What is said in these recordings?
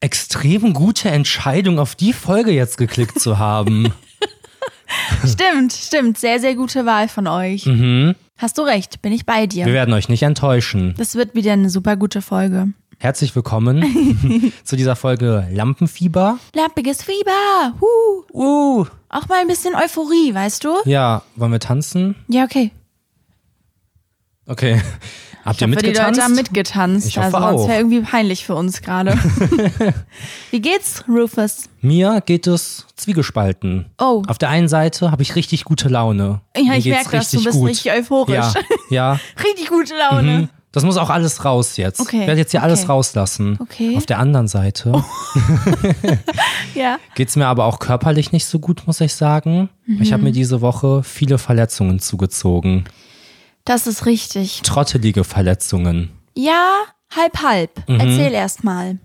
extrem gute Entscheidung, auf die Folge jetzt geklickt zu haben. Stimmt, stimmt. Sehr, sehr gute Wahl von euch. mhm. Hast du recht, bin ich bei Wir dir. werden euch nicht enttäuschen. Das wird wieder eine super gute Folge. Herzlich willkommen zu dieser Folge Lampenfieber. Lampiges Fieber. Huh. Uh, Auch mal ein bisschen Euphorie, weißt du? ja, wollen wir tanzen? Ja, okay. Okay. Habt ihr Ich hoffe, die Leute mitgetanzt? haben mitgetanzt. Ich hoffe also auch. wäre irgendwie peinlich für uns gerade. Wie geht's, Rufus? Mir geht es zwiegespalten. Oh. Auf der einen Seite habe ich richtig gute Laune. Ja, Mir ich merke das, du bist gut. richtig euphorisch. Ja, ja. Richtig gute Laune. Mhm. Das muss auch alles raus jetzt. Okay, Ich werde jetzt hier alles okay. rauslassen. Okay. Auf der anderen Seite Ja. geht's mir aber auch körperlich nicht so gut, muss ich sagen. Ich Mhm. habe mir diese Woche viele Verletzungen zugezogen. Das ist richtig. Trottelige Verletzungen. Ja, halb, halb. Mhm. Erzähl erst mal.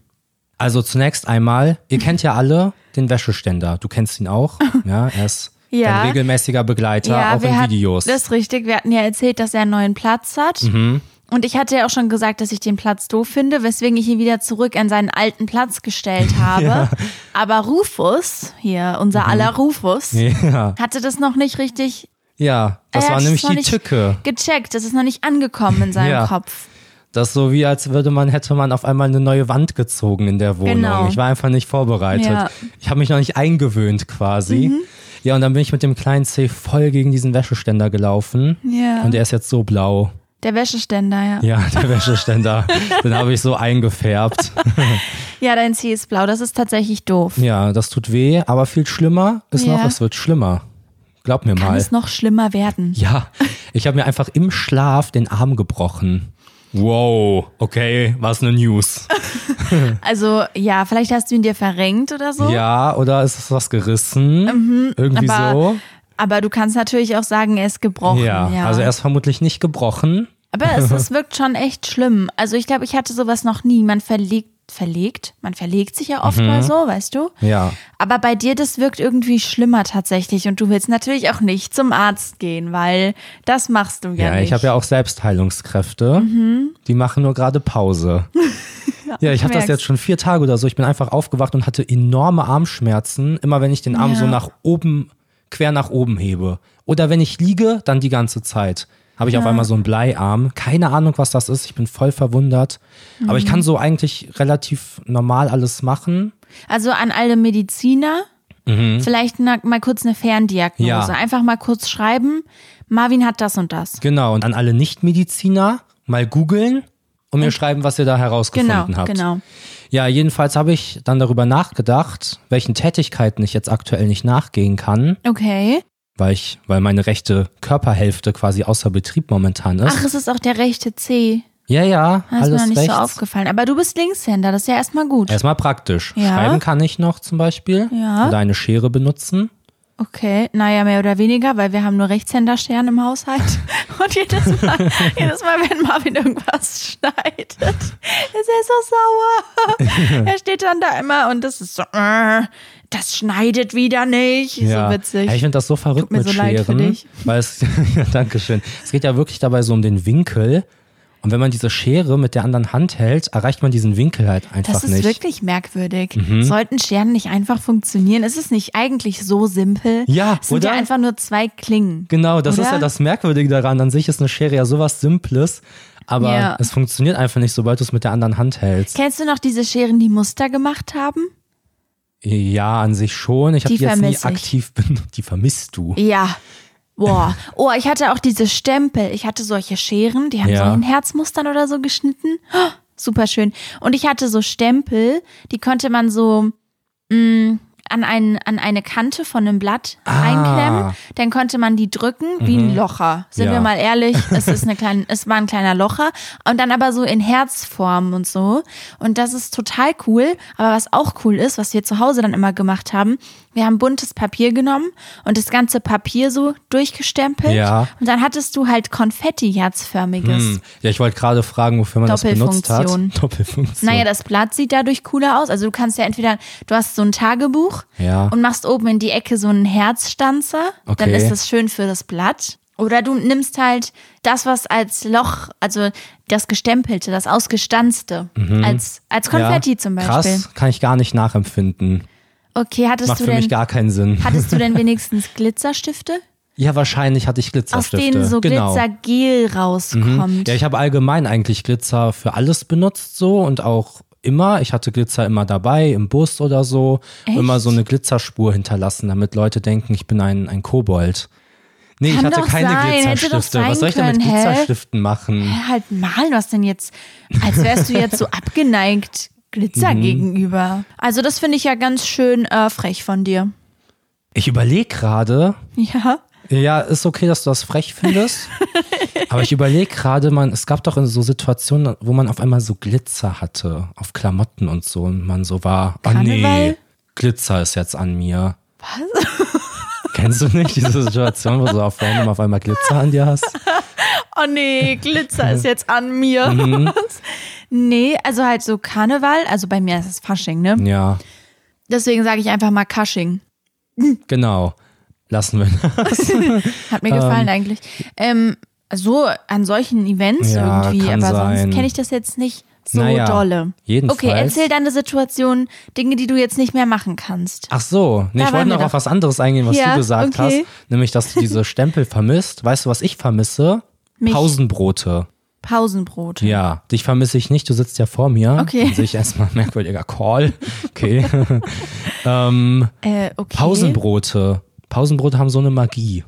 Also zunächst einmal, ihr kennt ja alle den Wäscheständer. Du kennst ihn auch. Ja, er ist Ja. ein regelmäßiger Begleiter, auch wir in hat- Videos. Das ist richtig. Wir hatten ja erzählt, dass er einen neuen Platz hat. Mhm. Und ich hatte ja auch schon gesagt, dass ich den Platz doof finde, weswegen ich ihn wieder zurück an seinen alten Platz gestellt habe. Aber Rufus, hier, unser aller Rufus, Mhm. ja. hatte das noch nicht richtig ja, das Er war nämlich die Tücke. gecheckt. Das ist noch nicht angekommen in seinem Ja. Kopf. Das ist so wie, als würde man, hätte man auf einmal eine neue Wand gezogen in der Wohnung. Genau. Ich war einfach nicht vorbereitet. Ja. Ich habe mich noch nicht eingewöhnt quasi. Mhm. Ja, und dann bin ich mit dem kleinen C voll gegen diesen Wäscheständer gelaufen. Ja. Und der ist jetzt so blau. Der Wäscheständer, ja. Ja, der Wäscheständer. Den habe ich so eingefärbt. Ja, dein C ist blau. Das ist tatsächlich doof. Ja, das tut weh, aber viel schlimmer ist Ja. noch, es wird schlimmer. Glaub mir Kann mal. es noch schlimmer werden? Ja, ich habe mir einfach im Schlaf den Arm gebrochen. Wow, okay, was eine News. Also, ja, vielleicht hast du ihn dir verrenkt oder so. Ja, oder ist es was gerissen? Irgendwie Mhm, aber so. Aber du kannst natürlich auch sagen, er ist gebrochen. Ja, Ja, also er ist vermutlich nicht gebrochen. Aber es, es wirkt schon echt schlimm. Also ich glaube, ich hatte sowas noch nie. Man verlegt, verlegt? Man verlegt sich ja oft Mhm. mal so, weißt du? Ja. Aber bei dir, das wirkt irgendwie schlimmer tatsächlich. Und du willst natürlich auch nicht zum Arzt gehen, weil das machst du ja, Ja, nicht. ich habe ja auch Selbstheilungskräfte. Die machen nur gerade Pause. ja, ich habe das jetzt schon vier Tage oder so. Ich bin einfach aufgewacht und hatte enorme Armschmerzen, immer wenn ich den Arm Ja. so nach oben, quer nach oben hebe. Oder wenn ich liege, dann die ganze Zeit. Habe ich auf einmal so einen Bleiarm. Keine Ahnung, was das ist. Ich bin voll verwundert. Aber Mhm. ich kann so eigentlich relativ normal alles machen. Also an alle Mediziner, vielleicht na, mal kurz eine Ferndiagnose. Mhm. Ja. Einfach mal kurz schreiben, Marvin hat das und das. Genau. Und an alle Nichtmediziner mal googeln und mir schreiben, was ihr da herausgefunden Genau, habt. genau. Ja, jedenfalls habe ich dann darüber nachgedacht, welchen Tätigkeiten ich jetzt aktuell nicht nachgehen kann, Okay. Weil ich, weil meine rechte Körperhälfte quasi außer Betrieb momentan ist. Ach, es ist auch der rechte C. ja, ja, Das ist mir alles noch nicht rechts. so aufgefallen. Aber du bist Linkshänder, das ist ja erstmal gut. Erstmal praktisch. Ja. Schreiben kann ich noch zum Beispiel. Ja. Oder eine Schere benutzen. Okay, naja, mehr oder weniger, weil wir haben nur Rechtshänderscheren im Haushalt. Und jedes Mal, jedes Mal, wenn Marvin irgendwas schneidet, ist er so sauer. er steht dann da immer und das ist so, äh, das schneidet wieder nicht. Ja. So witzig. Ja, ich finde das so verrückt mir mit so leid für Scheren. dich. Weil es, ja, Dankeschön. Es geht ja wirklich dabei so um den Winkel. Und wenn man diese Schere mit der anderen Hand hält, erreicht man diesen Winkel halt einfach das ist nicht. Mhm. wirklich merkwürdig. Sollten Scheren nicht einfach funktionieren? Ist es nicht eigentlich so simpel? Ja, es sind oder? ja einfach nur zwei Klingen. Genau, das ist Oder? ja das Merkwürdige daran. An sich ist eine Schere ja sowas Simples, aber Ja. es funktioniert einfach nicht, sobald du es mit der anderen Hand hältst. Kennst du noch diese Scheren, die Muster gemacht haben? Ja, an sich schon. Ich habe Die die jetzt nie aktiv benutzt. Die vermisst du. Ja. Boah. Oh, ich hatte auch diese Stempel. Ich hatte solche Scheren, die haben Ja. so in Herzmustern oder so geschnitten. Oh, super schön. Und ich hatte so Stempel, die konnte man so mh, an, ein, an eine Kante von einem Blatt Ah. einklemmen. Dann konnte man die drücken wie ein Locher. Sind Ja. wir mal ehrlich, es ist eine kleine, es war ein kleiner Locher. Und dann aber so in Herzform und so. Und das ist total cool. Aber was auch cool ist, was wir zu Hause dann immer gemacht haben, wir haben buntes Papier genommen und das ganze Papier so durchgestempelt. Ja. Und dann hattest du halt Konfetti-herzförmiges. Hm. Ja, ich wollte gerade fragen, wofür man das benutzt hat. Doppelfunktion. Naja, das Blatt sieht dadurch cooler aus. Also du kannst ja entweder, du hast so ein Tagebuch Ja. und machst oben in die Ecke so einen Herzstanzer. Dann Okay. ist das schön für das Blatt. Oder du nimmst halt das, was als Loch, also das Gestempelte, das Ausgestanzte, als, als Konfetti Mhm. ja, zum Beispiel. Krass, kann ich gar nicht nachempfinden. Okay, hattest Macht du für mich denn, gar keinen Sinn. hattest du denn wenigstens Glitzerstifte? Ja, wahrscheinlich hatte ich Aus Glitzerstifte. denen so genau. Glitzergel rauskommt. Ja, ich habe allgemein eigentlich Glitzer für alles benutzt so und auch immer. Ich hatte Glitzer immer dabei, im Bus oder so. Echt? Immer so eine Glitzerspur hinterlassen, damit Leute denken, ich bin ein, ein Kobold. Nee, Kann ich hatte keine sein, Glitzerstifte. Was soll ich denn mit? Glitzerstiften machen? Hä, halt malen, was denn jetzt? Als wärst du jetzt so abgeneigt Glitzer Mhm. gegenüber. Also das finde ich ja ganz schön äh, frech von dir. Ich überlege gerade, Ja. ja, ist okay, dass du das frech findest. aber ich überlege gerade, man, es gab doch in so Situationen, wo man auf einmal so Glitzer hatte, auf Klamotten und so, und man so war, oh nee? Glitzer ist jetzt an mir. Was? Kennst du nicht diese Situation, wo du auf random auf einmal Glitzer an dir hast? Oh nee, Glitzer ist jetzt an mir. Mhm. Nee, also halt so Karneval, also bei mir ist es Fasching, ne? Ja, Deswegen sage ich einfach mal Cushing. genau. Lassen wir. Hat mir gefallen eigentlich. Ähm, so an solchen Events Ja, irgendwie, aber sein. sonst kenne ich das jetzt nicht so Naja, dolle. jedenfalls. Okay, erzähl deine Situation, Dinge, die du jetzt nicht mehr machen kannst. Ach so, nee, ich wollte noch auf was anderes eingehen, was Ja, du gesagt okay. hast, nämlich, dass du diese Stempel vermisst. Weißt du, was ich vermisse? Mich. Pausenbrote. Pausenbrot. Ja, dich vermisse ich nicht, du sitzt ja vor mir. Okay. Dann sehe ich erstmal merkwürdiger Call. Okay. ähm, Äh, okay. Pausenbrote. Pausenbrote haben so eine Magie.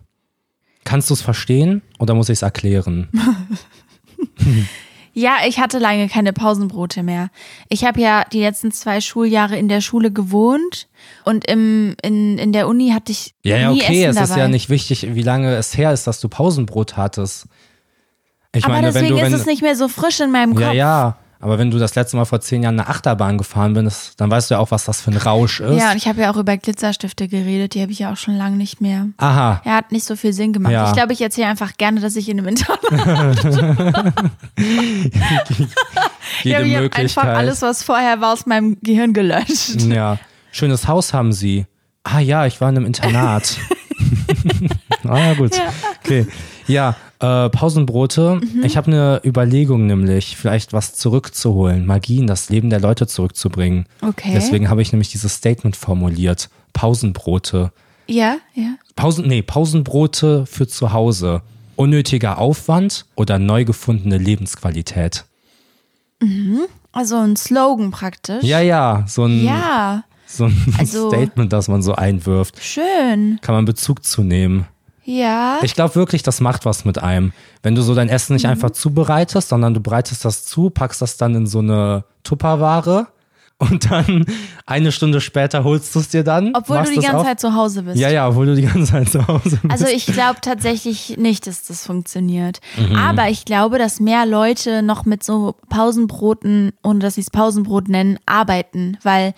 Kannst du es verstehen oder muss ich es erklären? Ja, ich hatte lange keine Pausenbrote mehr. Ich habe ja die letzten zwei Schuljahre in der Schule gewohnt und im, in, in der Uni hatte ich Ja, ja, okay, es dabei. ist ja nicht wichtig, wie lange es her ist, dass du Pausenbrot hattest. Ich Aber meine, deswegen du, wenn, ist es nicht mehr so frisch in meinem Kopf. Ja, ja. Aber wenn du das letzte Mal vor zehn Jahren eine Achterbahn gefahren bist, dann weißt du ja auch, was das für ein Rausch ist. Ja, und ich habe ja auch über Glitzerstifte geredet, die habe ich ja auch schon lange nicht mehr. Aha. Er hat nicht so viel Sinn gemacht. Ja. Ich glaube, ich erzähle einfach gerne, dass ich in einem Internat Jede. Ich habe Möglichkeit. einfach alles, was vorher war, aus meinem Gehirn gelöscht. Ja. Schönes Haus haben sie. Ah ja, ich war in einem Internat. ah ja, gut. Okay. Ja, äh, Pausenbrote. Mhm. Ich habe eine Überlegung nämlich, vielleicht was zurückzuholen, Magie in das Leben der Leute zurückzubringen. Okay. Deswegen habe ich nämlich dieses Statement formuliert. Pausenbrote. Ja, ja. Pausen, nee, Pausenbrote für zu Hause. Unnötiger Aufwand oder neu gefundene Lebensqualität. Also ein Slogan praktisch. Ja, ja, so ein, Ja, so ein Also- Statement, das man so einwirft. schön. Kann man Bezug zu nehmen. Ja. Ich glaube wirklich, das macht was mit einem. Wenn du so dein Essen Mhm. nicht einfach zubereitest, sondern du bereitest das zu, packst das dann in so eine Tupperware und dann eine Stunde später holst du es dir dann. Obwohl du die ganze auf. Zeit zu Hause bist. Ja, ja, obwohl du die ganze Zeit zu Hause bist. Also ich glaube tatsächlich nicht, dass das funktioniert. Mhm. Aber ich glaube, dass mehr Leute noch mit so Pausenbroten, ohne dass sie es Pausenbrot nennen, arbeiten. Weil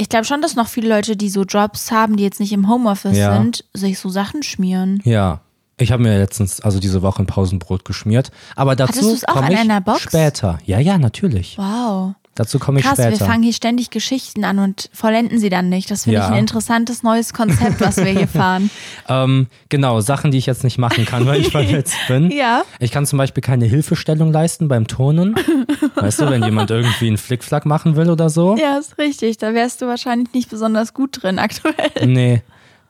ich glaube schon, dass noch viele Leute, die so Jobs haben, die jetzt nicht im Homeoffice Ja. sind, sich so Sachen schmieren. Ja. Ich habe mir letztens, also diese Woche ein Pausenbrot geschmiert. Aber dazu komme ich einer Box? später. Ja, ja, natürlich. Wow. Dazu komme ich Krass, wir später. fangen hier ständig Geschichten an und vollenden sie dann nicht. Das finde Ja. ich ein interessantes neues Konzept, was wir hier fahren. Ähm, genau, Sachen, die ich jetzt nicht machen kann, weil ich verletzt bin. Ja. Ich kann zum Beispiel keine Hilfestellung leisten beim Turnen. Weißt du, wenn jemand irgendwie einen Flickflack machen will oder so. Ja, ist richtig. Da wärst du wahrscheinlich nicht besonders gut drin aktuell. Nee.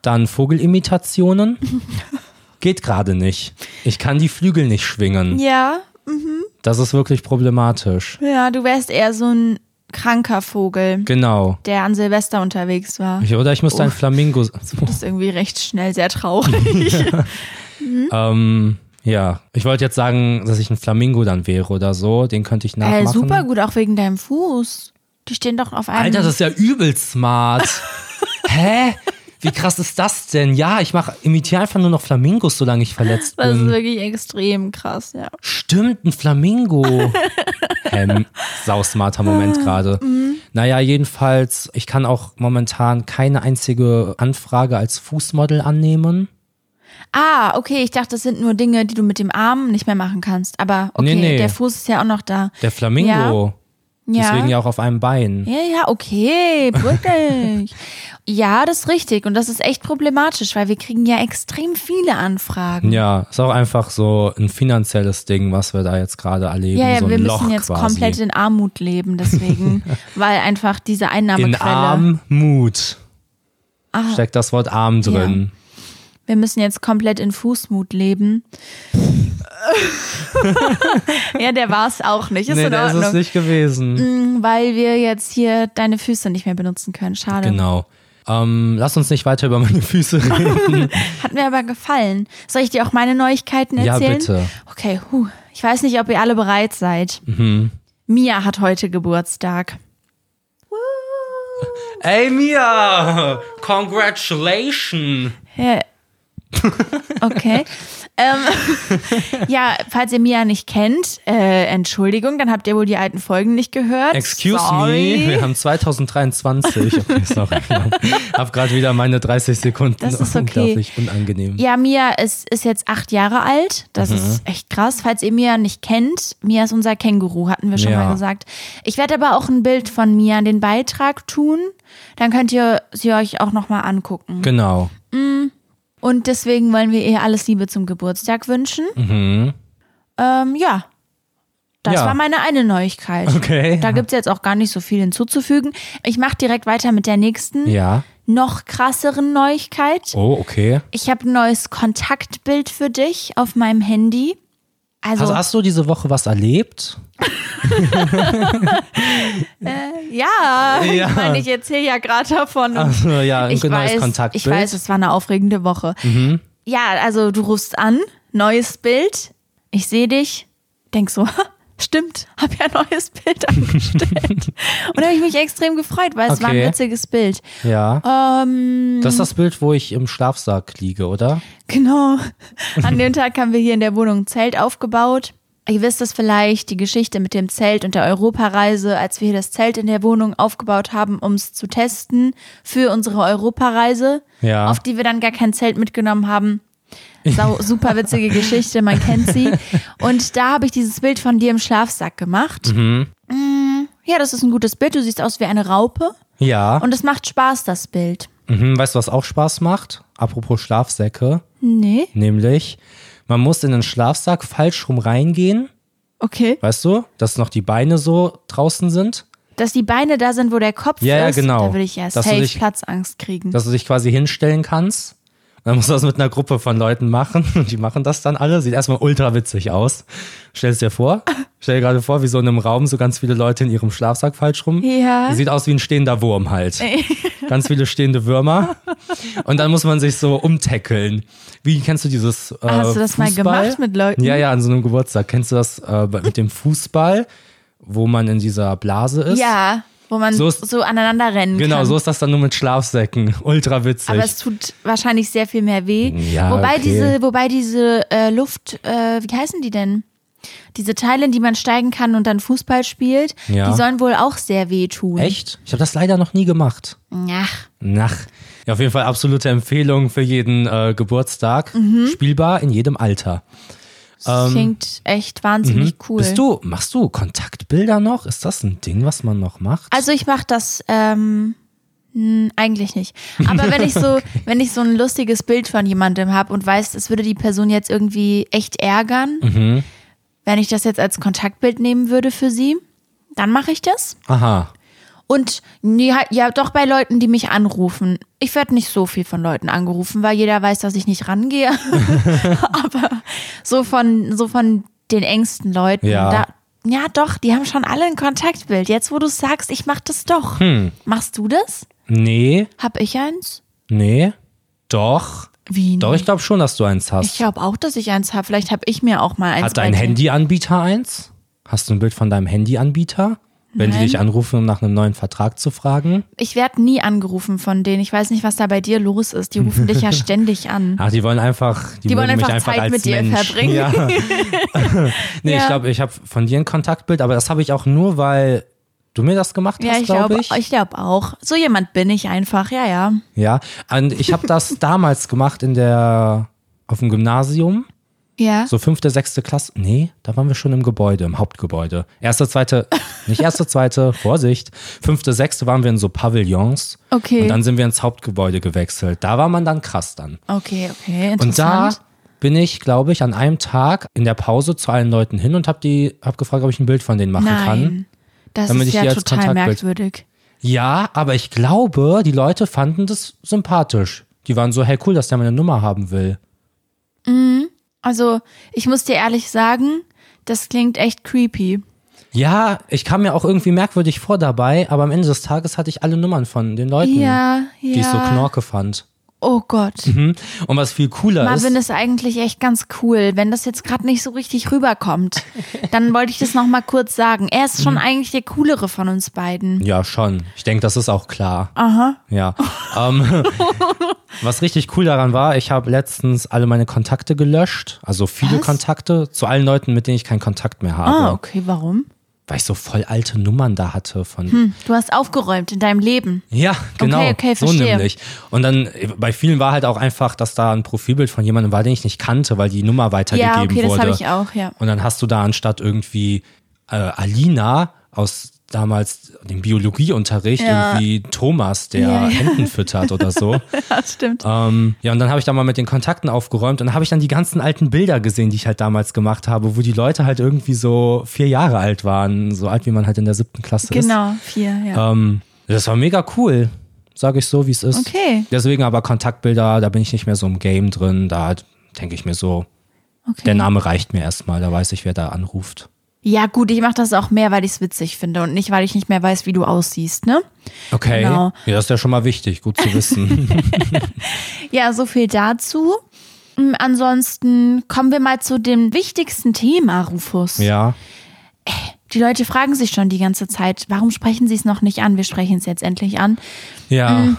Dann Vogelimitationen. Geht gerade nicht. Ich kann die Flügel nicht schwingen. Ja, Das ist wirklich problematisch. ja, du wärst eher so ein kranker Vogel, Genau. der an Silvester unterwegs war. Ich, oder ich müsste ein Uff. Flamingo. Das ist irgendwie recht schnell sehr traurig. Ähm, ja, ich wollte jetzt sagen, dass ich ein Flamingo dann wäre oder so. Den könnte ich nachmachen. äh, super gut, auch wegen deinem Fuß. Die stehen doch auf einem. Alter, das ist ja übel smart. Hä? Wie krass ist das denn? Ja, ich mach, imitiere einfach nur noch Flamingos, solange ich verletzt das ist bin. wirklich extrem krass, ja. Stimmt, ein Flamingo. ähm, sausmarter Moment gerade. Naja, jedenfalls, ich kann auch momentan keine einzige Anfrage als Fußmodel annehmen. Ah, okay, ich dachte, das sind nur Dinge, die du mit dem Arm nicht mehr machen kannst. Aber okay, Nee, nee. der Fuß ist ja auch noch da. Der Flamingo. Ja. Deswegen ja auch auf einem Bein. Ja, ja, okay, wirklich. ja, das ist richtig. Und das ist echt problematisch, weil wir kriegen ja extrem viele Anfragen. Ja, ist auch einfach so ein finanzielles Ding, was wir da jetzt gerade erleben. Ja, ja, so wir Loch müssen jetzt quasi. komplett in Armut leben, deswegen, weil einfach diese in Einnahmequelle. Armut Ah, steckt das Wort arm drin. Wir müssen jetzt komplett in Fußmut leben. ja, der war es auch nicht. Ist nee, in der ist Ordnung. es nicht gewesen. Mm, Weil wir jetzt hier deine Füße nicht mehr benutzen können. Schade. Genau. Ähm, lass uns nicht weiter über meine Füße reden. Hat mir aber gefallen. Soll ich dir auch meine Neuigkeiten ja, erzählen? bitte. Okay, huh. ich weiß nicht, ob ihr alle bereit seid. Mhm. Mia hat heute Geburtstag. Ey, Mia! Congratulations! Ja. Okay. ähm, ja, falls ihr Mia nicht kennt, äh, Entschuldigung, dann habt ihr wohl die alten Folgen nicht gehört. Excuse Sorry. me, wir haben 2023. Okay, sorry. Hab gerade wieder meine 30 Sekunden. Das ist okay. Unglaublich unangenehm. Ja, Mia ist, ist jetzt acht Jahre alt. Das Mhm. ist echt krass. Falls ihr Mia nicht kennt, Mia ist unser Känguru, hatten wir schon Ja. mal gesagt. Ich werde aber auch ein Bild von Mia in den Beitrag tun. Dann könnt ihr sie euch auch nochmal angucken. Genau. Und deswegen wollen wir ihr alles Liebe zum Geburtstag wünschen. Mhm. Ähm, ja. Das Ja. war meine eine Neuigkeit. Okay. Da gibt's jetzt auch gar nicht so viel hinzuzufügen. Ich mache direkt weiter mit der nächsten, Ja. noch krasseren Neuigkeit. Oh, okay. Ich habe ein neues Kontaktbild für dich auf meinem Handy. Also, Also hast du diese Woche was erlebt? ja, Ja. ich meine, ich erzähle ja gerade davon. Also ja, ein ich neues weiß, Kontaktbild. ich weiß, es war eine aufregende Woche. Ja, also du rufst an, neues Bild, ich sehe dich, denk so, stimmt, hab ja ein neues Bild angestellt. und da habe ich mich extrem gefreut, weil es war ein Okay. witziges Bild. Ja. Ähm, Das ist das Bild, wo ich im Schlafsack liege, oder? Genau. An dem Tag haben wir hier in der Wohnung ein Zelt aufgebaut. Ihr wisst es vielleicht, die Geschichte mit dem Zelt und der Europareise, als wir hier das Zelt in der Wohnung aufgebaut haben, um es zu testen für unsere Europareise, Ja. auf die wir dann gar kein Zelt mitgenommen haben. Sau, super witzige Geschichte, man kennt sie. Und da habe ich dieses Bild von dir im Schlafsack gemacht. Mhm. Mm, Ja, das ist ein gutes Bild. Du siehst aus wie eine Raupe. Ja. Und es macht Spaß, das Bild. Mhm. Weißt du, was auch Spaß macht? Apropos Schlafsäcke. Nee, Nämlich, man muss in den Schlafsack falsch rum reingehen. okay. Weißt du, dass noch die Beine so draußen sind. Dass die Beine da sind, wo der Kopf Ja, ja, ist, genau. da würde ich ja Dass safe dich- Platzangst kriegen. Dass du dich quasi hinstellen kannst. Dann musst du das mit einer Gruppe von Leuten machen. Und die machen das dann alle. Sieht erstmal ultra witzig aus. Stell es dir vor. Stell dir gerade vor, wie so in einem Raum so ganz viele Leute in ihrem Schlafsack falsch rum. Ja. Sieht aus wie ein stehender Wurm halt. Ganz viele stehende Würmer. Und dann muss man sich so umtackeln. Wie kennst du dieses äh, Hast du das mal Fußball? gemacht mit Leuten? Ja, ja, an so einem Geburtstag. Kennst du das äh, mit dem Fußball, wo man in dieser Blase ist? Ja, wo man So so, ist- aneinander rennen Genau, kann. so ist das dann nur mit Schlafsäcken. Ultra witzig. Aber es tut wahrscheinlich sehr viel mehr weh. Ja, wobei okay. diese, wobei diese äh, Luft, äh, wie heißen die denn? Diese Teile, in die man steigen kann und dann Fußball spielt, Ja. die sollen wohl auch sehr weh tun. Echt? Ich habe das leider noch nie gemacht. Ach, Nach. Ja, auf jeden Fall absolute Empfehlung für jeden äh, Geburtstag. Mhm. Spielbar in jedem Alter. Das klingt echt wahnsinnig cool. Ähm, mhm. Bist du, machst du Kontaktbilder noch? Ist das ein Ding, was man noch macht? Also ich mache das ähm, eigentlich nicht. Aber wenn ich so, wenn ich so ein lustiges Bild von jemandem habe und weiß, es würde die Person jetzt irgendwie echt ärgern, Mhm. wenn ich das jetzt als Kontaktbild nehmen würde für sie, dann mache ich das. Aha. Und nee, halt, ja, doch bei Leuten, die mich anrufen. Ich werde nicht so viel von Leuten angerufen, weil jeder weiß, dass ich nicht rangehe. Aber so von, so von den engsten Leuten. Ja. Da, ja, doch, die haben schon alle ein Kontaktbild. Jetzt, wo du sagst, ich mach das doch. Hm. Machst du das? Nee, Hab ich eins? nee, doch. Wie? Doch, ich glaube schon, dass du eins hast. Ich glaube auch, dass ich eins habe. Vielleicht habe ich mir auch mal eins. Hat dein Handyanbieter eins? Hast du ein Bild von deinem Handyanbieter? Wenn die Nein. dich anrufen, um nach einem neuen Vertrag zu fragen? Ich werde nie angerufen von denen. Ich weiß nicht, was da bei dir los ist. Die rufen dich ja ständig an. Ach, die wollen einfach, die, Die wollen einfach einfach Zeit mit dir Mensch. verbringen. Ja. nee, ich Ja. glaube, ich habe von dir ein Kontaktbild, aber das habe ich auch nur, weil du mir das gemacht Ja, hast, ich glaube glaube ich. ich glaub auch. So jemand bin ich einfach, ja, ja. Ja, und ich habe das damals gemacht in der auf dem Gymnasium. Ja. So fünfte, sechste Klasse. Nee, da waren wir schon im Gebäude, im Hauptgebäude. Erste, zweite, nicht erste, zweite, Vorsicht. Fünfte, sechste waren wir in so Pavillons. Okay. Und dann sind wir ins Hauptgebäude gewechselt. Da war man dann krass dann. Okay, okay, Und da interessant. bin ich, glaube ich, an einem Tag in der Pause zu allen Leuten hin und habe die, hab gefragt, ob ich ein Bild von denen machen kann. Nein. Das Damit ist ich ja total Kontaktbild- merkwürdig. Ja, aber ich glaube, die Leute fanden das sympathisch. Die waren so, hey, cool, dass der meine Nummer haben will. Also, ich muss dir ehrlich sagen, das klingt echt creepy. Ja, ich kam mir auch irgendwie merkwürdig vor dabei, aber am Ende des Tages hatte ich alle Nummern von den Leuten, Ja, ja. die ich so knorke fand. Oh Gott. Mhm. Und was viel cooler Marvin ist, ist eigentlich echt ganz cool. Wenn das jetzt gerade nicht so richtig rüberkommt, dann wollte ich das nochmal kurz sagen. Er ist Mhm. schon eigentlich der coolere von uns beiden. ja schon, ich denke, das ist auch klar. Aha. Ja. ähm, was richtig cool daran war, ich habe letztens alle meine Kontakte gelöscht, also viele Was? Kontakte zu allen Leuten, mit denen ich keinen Kontakt mehr habe, Ah, okay, warum? Weil ich so voll alte Nummern da hatte von Hm, du hast aufgeräumt in deinem Leben. Ja, genau. okay, so verstehe. nämlich. Und dann bei vielen war halt auch einfach, dass da ein Profilbild von jemandem war, den ich nicht kannte, weil die Nummer weitergegeben Ja, okay, das wurde. habe ich auch, ja. Und dann hast du da anstatt irgendwie äh, Alina aus damals dem Biologieunterricht Ja. irgendwie Thomas, der Ja, ja. Enten füttert oder so. Ja, stimmt. ähm, ja, und dann habe ich da mal mit den Kontakten aufgeräumt und dann habe ich dann die ganzen alten Bilder gesehen, die ich halt damals gemacht habe, wo die Leute halt irgendwie so vier Jahre alt waren, so alt wie man halt in der siebten Klasse ist. Genau, vier, ja. Ähm, das war mega cool, sage ich so, wie es ist. Okay. Deswegen aber Kontaktbilder, da bin ich nicht mehr so im Game drin. Da denke ich mir so, okay. der Name reicht mir erstmal, da weiß ich, wer da anruft. Ja, gut, ich mache das auch mehr, weil ich es witzig finde und nicht, weil ich nicht mehr weiß, wie du aussiehst, ne? Okay, Genau. ja, das ist ja schon mal wichtig, gut zu wissen. Ja, so viel dazu. Mm, Ansonsten kommen wir mal zu dem wichtigsten Thema, Rufus. ja, Die Leute fragen sich schon die ganze Zeit, warum sprechen sie es noch nicht an? Wir sprechen es jetzt endlich an. ja, Mm.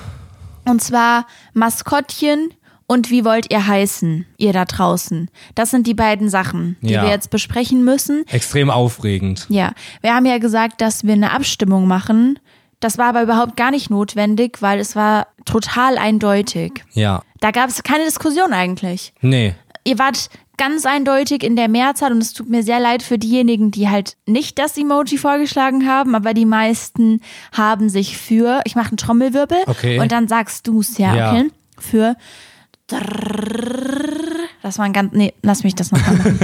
Und zwar Maskottchen und wie wollt ihr heißen, ihr da draußen? Das sind die beiden Sachen, die Ja. wir jetzt besprechen müssen. extrem aufregend. Ja, wir haben ja gesagt, dass wir eine Abstimmung machen. Das war aber überhaupt gar nicht notwendig, weil es war total eindeutig. Ja, Da gab es keine Diskussion eigentlich. nee, Ihr wart ganz eindeutig in der Mehrzahl und es tut mir sehr leid für diejenigen, die halt nicht das Emoji vorgeschlagen haben, aber die meisten haben sich für, ich mache einen Trommelwirbel Okay. und dann sagst du es ja, Ja. okay? Für. Das war ein ganz, nee, lass mich das nochmal machen.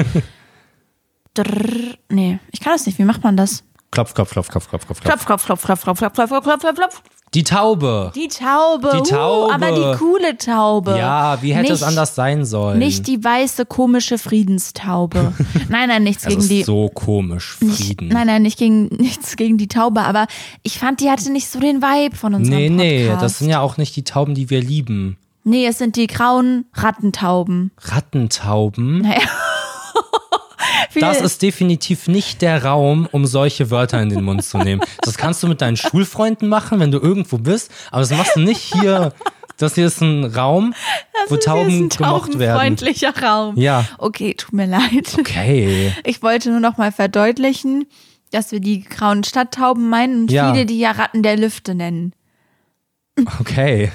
Nee, ich kann das nicht, wie macht man das? klopf, klopf, klopf, klopf, klopf, klopf, klopf. Klopf, klopf, klopf, klopf, klopf, klopf, klopf, klopf, klopf, klopf. Die Taube. Die Taube. Die Taube. Uh, aber die coole Taube. Ja, wie hätte nicht, es anders sein sollen? Nicht die weiße, komische Friedenstaube. nein, nein, nichts das gegen ist die. so komisch, nicht, Frieden. nein, nein, nicht gegen, nichts gegen die Taube, aber ich fand, die hatte nicht so den Vibe von unserem nee, nee, Podcast. das sind ja auch nicht die Tauben, die wir lieben. Nee, es sind die grauen Rattentauben. Rattentauben. Naja. Das ist definitiv nicht der Raum, um solche Wörter in den Mund zu nehmen. Das kannst du mit deinen Schulfreunden machen, wenn du irgendwo bist, aber das machst du nicht hier. Das hier ist ein Raum, wo das Tauben ist ein gemocht werden. taubenfreundlicher Raum. Ja. Okay, tut mir leid. Okay. Ich wollte nur noch mal verdeutlichen, dass wir die grauen Stadttauben meinen und Ja. viele die ja Ratten der Lüfte nennen. Okay.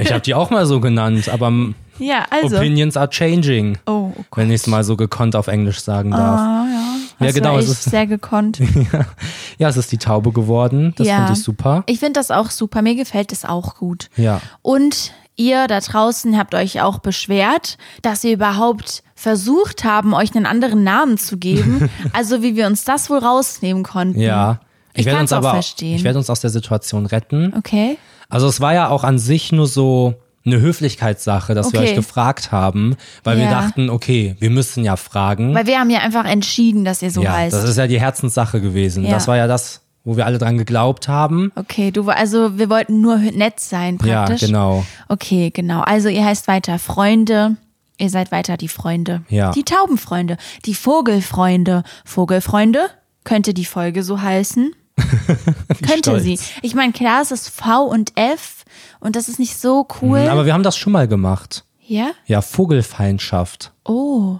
Ich habe die auch mal so genannt, aber Ja, also. Opinions are changing. Oh, oh Gott. Wenn ich es mal so gekonnt auf Englisch sagen darf. Ah, ja. Ja, Das genau, War es ist- sehr gekonnt. Ja, es ist die Taube geworden. Das Ja. finde ich super. Ich finde das auch super. Mir gefällt es auch gut. Ja. Und ihr da draußen habt euch auch beschwert, dass wir überhaupt versucht haben, euch einen anderen Namen zu geben. also wie wir uns das wohl rausnehmen konnten. Ja. Ich werde kann's uns aber verstehen. ich werde uns aus der Situation retten. Okay. Also es war ja auch an sich nur so eine Höflichkeitssache, dass wir Okay. euch gefragt haben, weil wir Ja. dachten, okay, wir müssen ja fragen. Weil wir haben ja einfach entschieden, dass ihr so ja, heißt. das ist ja die Herzenssache gewesen. Ja. Das war ja das, wo wir alle dran geglaubt haben. okay, du also wir wollten nur nett sein praktisch. Ja, genau. Okay, genau. Also ihr heißt weiter Freunde. Ihr seid weiter die Freunde. Ja. Die Taubenfreunde, die Vogelfreunde. Vogelfreunde könnte die Folge so heißen. könnte stolz. sie. Ich meine, klar, es ist V und F und das ist nicht so cool. Aber wir haben das schon mal gemacht. ja? Ja, Vogelfeindschaft. Oh.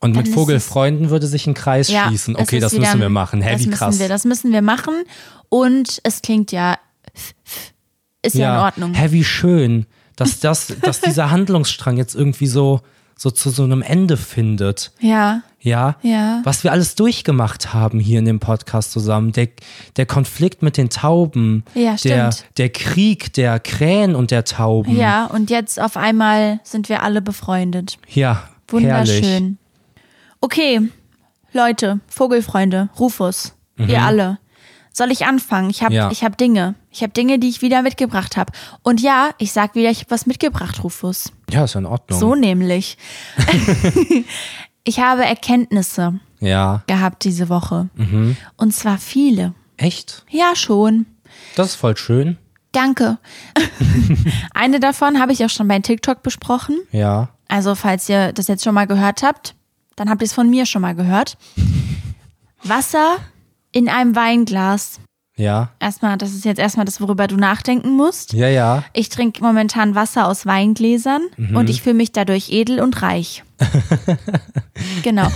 Und mit Vogelfreunden würde sich ein Kreis Ja, schließen. Okay, das wieder- müssen wir machen. Hä, wie krass. Wir, das müssen wir machen und es klingt ja ist ja, in Ordnung. Hä, wie schön, dass das, dass dieser Handlungsstrang jetzt irgendwie so, so zu so einem Ende findet. Ja. Ja, Ja. was wir alles durchgemacht haben hier in dem Podcast zusammen. Der, der Konflikt mit den Tauben, Ja, der, der Krieg der Krähen und der Tauben. Ja, und jetzt auf einmal sind wir alle befreundet. Ja, Wunderschön. herrlich. Okay, Leute, Vogelfreunde, Rufus, ihr alle. Soll ich anfangen? Ich habe Mhm. Ja. ich hab Dinge. Ich habe Dinge, die ich wieder mitgebracht habe. Und ja, ich sag wieder, ich habe was mitgebracht, Rufus. Ja, ist in Ordnung. So nämlich. ich habe Erkenntnisse Ja, gehabt diese Woche. Mhm. Und zwar viele. echt? Ja, schon. Das ist voll schön. Danke. Eine davon habe ich auch schon bei TikTok besprochen. Ja. Also, falls ihr das jetzt schon mal gehört habt, dann habt ihr es von mir schon mal gehört. Wasser in einem Weinglas. Ja. Erstmal, das ist jetzt erstmal das, worüber du nachdenken musst. Ja, ja. Ich trinke momentan Wasser aus Weingläsern und ich fühle mich dadurch edel und reich. genau.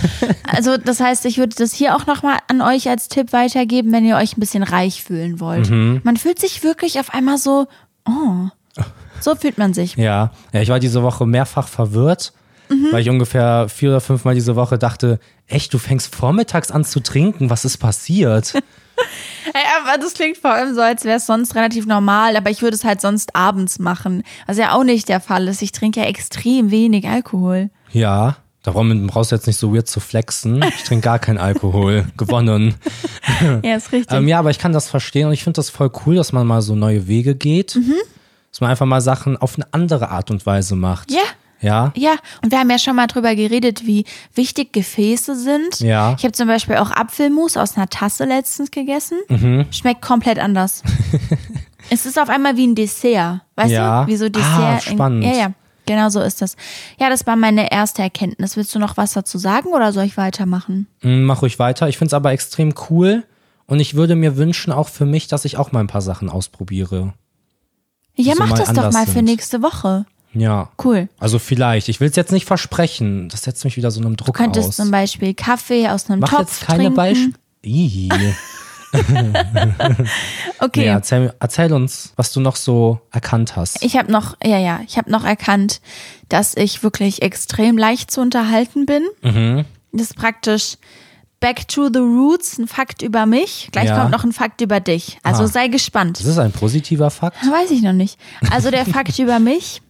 Also das heißt, ich würde das hier auch nochmal an euch als Tipp weitergeben, wenn ihr euch ein bisschen reich fühlen wollt. Man fühlt sich wirklich auf einmal so, oh, so fühlt man sich. Ja. Ja, ich war diese Woche mehrfach verwirrt, Mhm. weil ich ungefähr vier oder fünfmal diese Woche dachte, echt, du fängst vormittags an zu trinken, was ist passiert? Ey, aber das klingt vor allem so, als wäre es sonst relativ normal, aber ich würde es halt sonst abends machen. Was ja auch nicht der Fall ist. Ich trinke ja extrem wenig Alkohol. ja. Darum brauchst du jetzt nicht so weird zu flexen. Ich trinke gar keinen Alkohol. Gewonnen. Ja, ist richtig. Ähm, ja, aber ich kann das verstehen und ich finde das voll cool, dass man mal so neue Wege geht. Mhm. Dass man einfach mal Sachen auf eine andere Art und Weise macht. Ja. Ja. Ja, und wir haben ja schon mal drüber geredet, wie wichtig Gefäße sind. Ja. Ich habe zum Beispiel auch Apfelmus aus einer Tasse letztens gegessen. Mhm. Schmeckt komplett anders. es ist auf einmal wie ein Dessert. Weißt Ja. du? Wie so Ah, Dessert. spannend. In, ja, ja. Genau so ist das. Ja, das war meine erste Erkenntnis. Willst du noch was dazu sagen oder soll ich weitermachen? Mm, Mach ruhig weiter. Ich finde es aber extrem cool und ich würde mir wünschen, auch für mich, dass ich auch mal ein paar Sachen ausprobiere. Ja, mach das doch mal für sind. nächste Woche. Ja. Cool. Also vielleicht. Ich will es jetzt nicht versprechen. Das setzt mich wieder so einem Druck Du könntest aus. zum Beispiel Kaffee aus einem Mach Topf jetzt keine. Beispiele. Okay. Nee, erzähl, erzähl uns, was du noch so erkannt hast. Ich habe noch, ja, ja, ich habe noch erkannt, dass ich wirklich extrem leicht zu unterhalten bin. Mhm. Das ist praktisch Back to the Roots, ein Fakt über mich. Gleich Ja. kommt noch ein Fakt über dich. Also Ah. sei gespannt. das ist ein positiver Fakt. Weiß ich noch nicht. Also der Fakt über mich.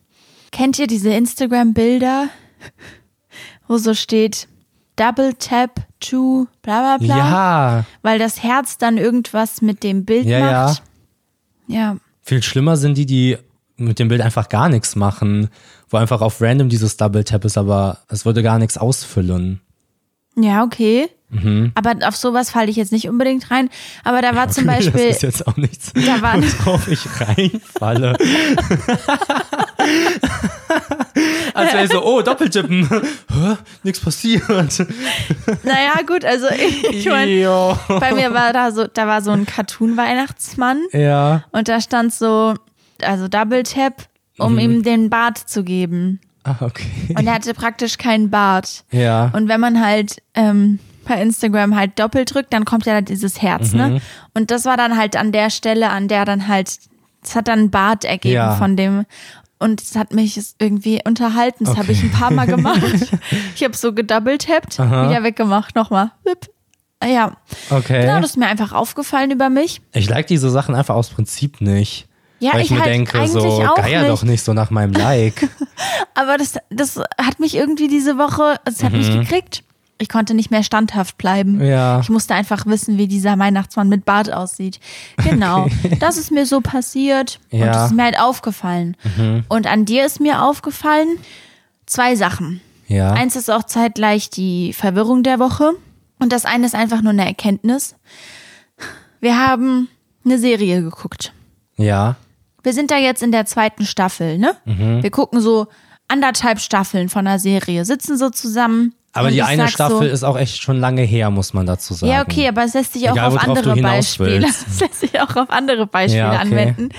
Kennt ihr diese Instagram-Bilder, wo so steht Double Tap to bla bla bla? Ja, Weil das Herz dann irgendwas mit dem Bild ja, ja. macht. Ja. Viel schlimmer sind die, die mit dem Bild einfach gar nichts machen, wo einfach auf random dieses Double Tap ist, aber es würde gar nichts ausfüllen. Ja, okay. Mhm. Aber auf sowas falle ich jetzt nicht unbedingt rein. Aber da war zum Beispiel, Das ist jetzt auch nichts, Da waren- worauf ich reinfalle. Als wäre ich so, oh, Doppeltippen. Nichts passiert. naja, gut, also ich, ich meine, bei mir war da so, da war so ein Cartoon-Weihnachtsmann Ja. und da stand so, also Double Tap, um Mhm. ihm den Bart zu geben. Ah, okay. Und er hatte praktisch keinen Bart. Ja. Und wenn man halt ähm, bei Instagram halt doppelt drückt, dann kommt ja da dieses Herz, Mhm. ne? Und das war dann halt an der Stelle, an der dann halt, es hat dann ein Bart ergeben Ja. von dem. Und es hat mich irgendwie unterhalten. Das habe Okay. ich ein paar Mal gemacht. ich habe so gedoubletappt, wieder weggemacht, nochmal. Whip. Ja, Okay. genau, das ist mir einfach aufgefallen über mich. ich like diese Sachen einfach aus Prinzip nicht. Ja, weil ich, ich mir halt denke, so, geier nicht. doch nicht so nach meinem Like. Aber das, das hat mich irgendwie diese Woche, es hat mich gekriegt. Ich konnte nicht mehr standhaft bleiben. Mhm. Ja. Ich musste einfach wissen, wie dieser Weihnachtsmann mit Bart aussieht. Genau. Das ist mir so passiert. Und Ja. Mhm. das ist mir halt aufgefallen. Und an dir ist mir aufgefallen zwei Sachen. Ja. Eins ist auch zeitgleich die Verwirrung der Woche. Und das eine ist einfach nur eine Erkenntnis. Wir haben eine Serie geguckt. ja. Wir sind da jetzt in der zweiten Staffel, ne? Mhm. Wir gucken so anderthalb Staffeln von einer Serie, sitzen so zusammen. Aber und die eine Staffel so, ist auch echt schon lange her, muss man dazu sagen. Ja, okay, aber es lässt sich auch Egal, auf andere Beispiele. willst. Es lässt sich auch auf andere Beispiele Ja, okay. anwenden.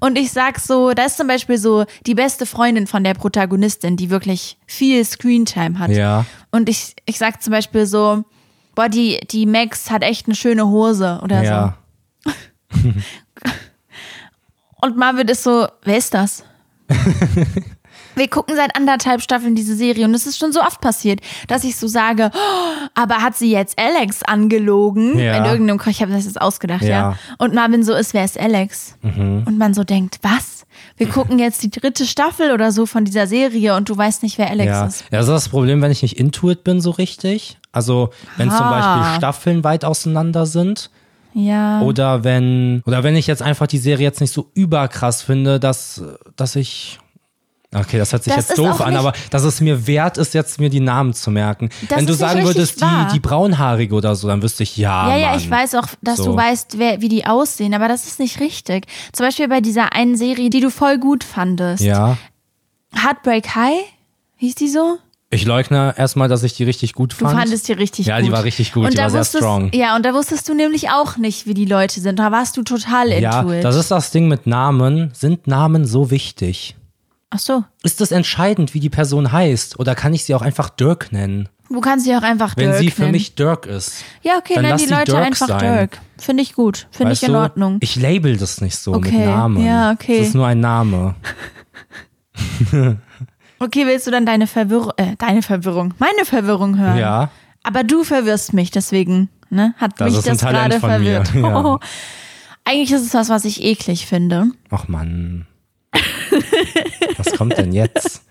Und ich sag so, da ist zum Beispiel so die beste Freundin von der Protagonistin, die wirklich viel Screentime hat. Ja. Und ich, ich sag zum Beispiel so, boah, die, die Max hat echt eine schöne Hose oder Ja. so. Und Marvin ist so, wer ist das? Wir gucken seit anderthalb Staffeln diese Serie und es ist schon so oft passiert, dass ich so sage, oh, aber hat sie jetzt Alex angelogen? Ja. In irgendeinem, ich habe das jetzt ausgedacht, ja. Ja. Mhm. Und Marvin so ist, wer ist Alex? Und man so denkt, was? Wir gucken jetzt die dritte Staffel oder so von dieser Serie und du weißt nicht, wer Alex Ja. ist. ja, das ist das Problem, wenn ich nicht intuit bin so richtig. Also wenn zum Ah. Beispiel Staffeln weit auseinander sind Ja. oder wenn oder wenn ich jetzt einfach die Serie jetzt nicht so überkrass finde, dass dass ich Okay, das hört sich Das jetzt doof an, aber dass es mir wert ist, jetzt mir die Namen zu merken. Das Wenn du sagen würdest, wahr. die, die braunhaarige oder so, dann wüsste ich, ja. Ja, ja, Mann. ich weiß auch, dass So. du weißt, wer, wie die aussehen, aber das ist nicht richtig. Zum Beispiel bei dieser einen Serie, die du voll gut fandest. Ja. Heartbreak High? Hieß die so? Ich leugne erstmal, dass ich die richtig gut Du fand. fandest die richtig Ja, gut. die war richtig gut, Und die da war sehr wusstest, strong. Ja, und da wusstest du nämlich auch nicht, wie die Leute sind. Da warst du total into ja, das ist das Ding mit Namen. Sind Namen so wichtig? Ach so. Ist es entscheidend, wie die Person heißt? Oder kann ich sie auch einfach Dirk nennen? Du kannst sie auch einfach Wenn Dirk sie für nennen. mich Dirk ist. Ja, okay, dann nenn die Leute Dirk einfach sein. Dirk. Finde ich gut. Finde ich in du, Ordnung. Ich label das nicht so mit Okay, Namen. ja, okay. Das ist nur ein Name. Okay, willst du dann deine Verwirrung, äh, deine Verwirrung, meine Verwirrung hören? Ja. Aber du verwirrst mich, deswegen, ne? Hat Das mich das gerade verwirrt. ja. Oh. Eigentlich ist es was, was ich eklig finde. Ach Mann. Was kommt denn jetzt?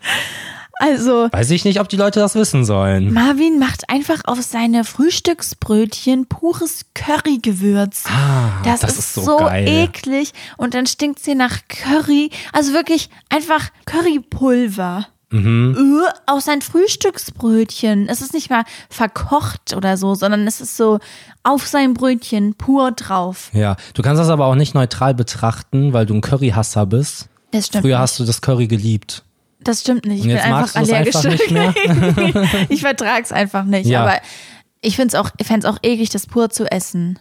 Also, Weiß ich nicht, ob die Leute das wissen sollen. Marvin macht einfach auf seine Frühstücksbrötchen pures Currygewürz. Ah, Das, das ist, ist so so geil. eklig. Und dann stinkt sie nach Curry. Also wirklich einfach Currypulver. Mhm. Äh, Auf sein Frühstücksbrötchen. Es ist nicht mal verkocht oder so, sondern es ist so auf sein Brötchen pur drauf. Ja, du kannst das aber auch nicht neutral betrachten, weil du ein Curryhasser bist. Das stimmt. Früher nicht. hast du das Curry geliebt. Das stimmt nicht. Ich Und bin jetzt einfach magst du es allergisch. einfach nicht mehr? ich vertrag's einfach nicht. Ja. Aber ich find's auch, ich fänd's auch eklig, das pur zu essen.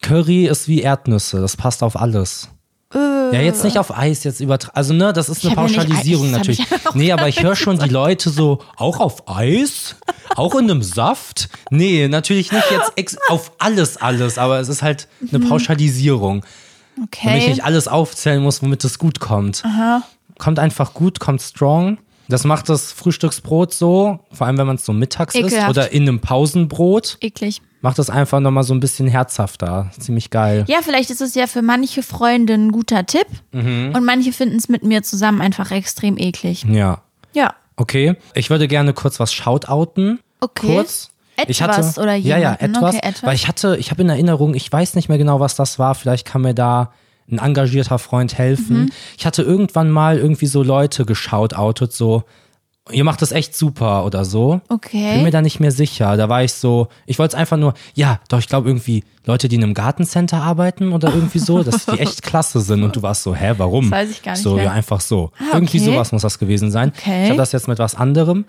Curry ist wie Erdnüsse, das passt auf alles. Ja, jetzt nicht auf Eis, jetzt Also, ne, das ist eine ja Pauschalisierung natürlich. ja auch Nee, aber ich höre schon die Leute so, auch auf Eis? Auch in einem Saft? Nee, natürlich nicht jetzt ex auf alles, alles, aber es ist halt eine Pauschalisierung. Damit ich Okay. nicht alles aufzählen muss, womit es gut kommt. Kommt einfach gut, kommt strong. Das macht das Frühstücksbrot so, vor allem wenn man es so mittags isst Ekelhaft. oder in einem Pausenbrot, Eklig. macht das einfach nochmal so ein bisschen herzhafter. Ziemlich geil. Ja, vielleicht ist es ja für manche Freunde ein guter Tipp. Mhm. Und manche finden es mit mir zusammen einfach extrem eklig. Ja. Ja. Okay. Ich würde gerne kurz was shoutouten. Okay. Kurz. Ich hatte, Etwas oder Ja, ja, jemanden. etwas. Okay, etwas. Weil ich hatte, ich habe in Erinnerung, ich weiß nicht mehr genau, was das war. Vielleicht kann mir da ein engagierter Freund helfen. Mhm. Ich hatte irgendwann mal irgendwie so Leute geshoutoutet, so, ihr macht das echt super oder so. Okay. Bin mir da nicht mehr sicher. Da war ich so, ich wollte es einfach nur, ja, doch, ich glaube irgendwie Leute, die in einem Gartencenter arbeiten oder irgendwie so, dass die echt klasse sind. Und du warst so, hä, warum? Das weiß ich gar nicht So, mehr. ja, einfach so. Ah, Irgendwie okay. sowas muss das gewesen sein. Okay. Ich habe das jetzt mit was anderem.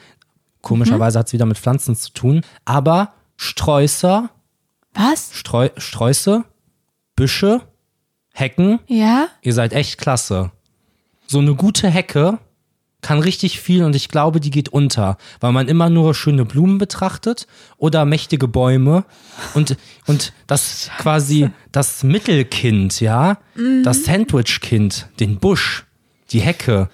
Komischerweise hat es wieder mit Pflanzen zu tun. Aber Sträußer, Was? Streu, Sträuße, Büsche, Hecken, Ja? ihr seid echt klasse. So eine gute Hecke kann richtig viel und ich glaube, die geht unter, weil man immer nur schöne Blumen betrachtet oder mächtige Bäume und, und das quasi das Mittelkind, ja, das Sandwich-Kind, den Busch, die Hecke,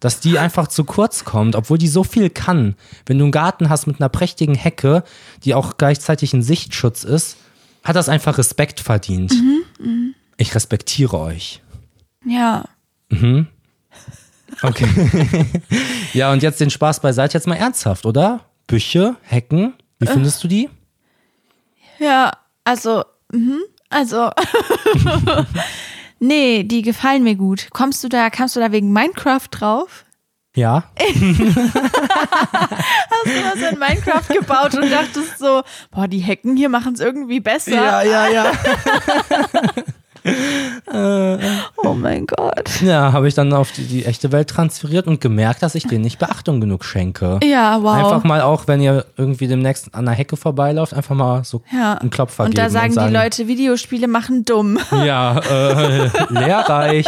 dass die einfach zu kurz kommt, obwohl die so viel kann. Wenn du einen Garten hast mit einer prächtigen Hecke, die auch gleichzeitig ein Sichtschutz ist, hat das einfach Respekt verdient. Ich respektiere euch. Ja. Okay. ja, und jetzt den Spaß beiseite, jetzt mal ernsthaft, oder? Büche, Hecken, wie findest du die? Ja, also, mhm, also. nee, die gefallen mir gut. Kommst du da, kamst du da wegen Minecraft drauf? Ja. Hast du was in Minecraft gebaut und dachtest so, boah, die Hecken hier machen es irgendwie besser. ja, ja. Oh mein Gott. Ja, habe ich dann auf die, die echte Welt transferiert und gemerkt, dass ich denen nicht Beachtung genug schenke. Ja, wow. Einfach mal auch, wenn ihr irgendwie demnächst an der Hecke vorbeilauft, einfach mal so ja. einen Klopfer Und geben da sagen, und sagen die Leute, Videospiele machen dumm. Ja, äh, lehrreich.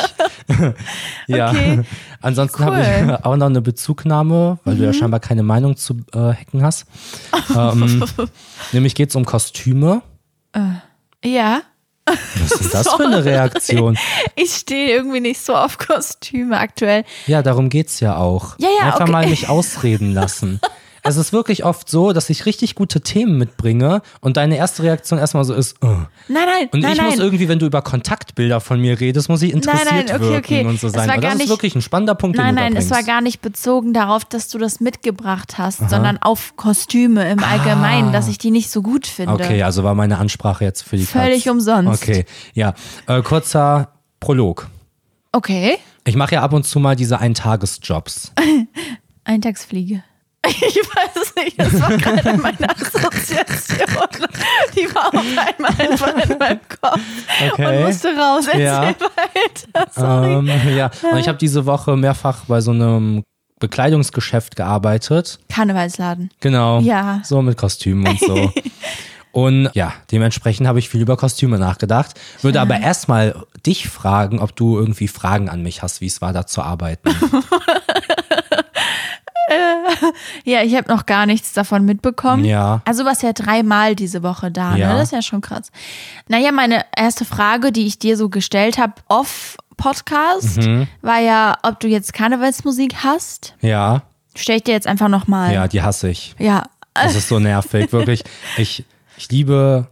ja. Okay. Ansonsten Cool. Mhm. habe ich auch noch eine Bezugnahme, weil du ja scheinbar keine Meinung zu äh, Hacken hast. ähm, nämlich geht es um Kostüme. Ja. Was ist das für eine Reaktion? Ich stehe irgendwie nicht so auf Kostüme aktuell. Ja, darum geht's ja auch. Ja, ja, Einfach okay. mal mich ausreden lassen. Es ist wirklich oft so, dass ich richtig gute Themen mitbringe und deine erste Reaktion erstmal so ist, oh. Nein, nein, Und nein, ich nein. muss irgendwie, wenn du über Kontaktbilder von mir redest, muss ich interessiert Nein, nein, okay, wirken okay. und so Es sein. gar das ist nicht- wirklich ein spannender Punkt, Nein, den du nein, es war gar nicht bezogen darauf, dass du das mitgebracht hast, sondern auf Kostüme im Allgemeinen, dass ich die nicht so gut finde. Ah. Okay, also war meine Ansprache jetzt für die Völlig Katz. umsonst. Okay, ja. Äh, kurzer Prolog. Okay. Ich mache ja ab und zu mal diese Eintagesjobs. Eintagsfliege. Ich weiß nicht, das war gerade meine Assoziation. Die war auf einmal einfach in meinem Kopf und Okay. musste raus. Erzähl Ja. weiter. Sorry. Ähm, ja, und ich habe diese Woche mehrfach bei so einem Bekleidungsgeschäft gearbeitet. Karnevalsladen. Genau. Ja. So mit Kostümen und so. Und ja, dementsprechend habe ich viel über Kostüme nachgedacht. Würde aber erstmal dich fragen, ob du irgendwie Fragen an mich hast, wie es war, da zu arbeiten. Ja, ich habe noch gar nichts davon mitbekommen. Ja. Also was ja dreimal diese Woche da, Ja. ne? Das ist ja schon krass. Naja, meine erste Frage, die ich dir so gestellt habe, off Podcast, Mhm. war ja, ob du jetzt Karnevalsmusik hast. Ja, Stell ich dir jetzt einfach nochmal. ja, die hasse ich. Ja. Das ist so nervig, wirklich. Ich, ich liebe,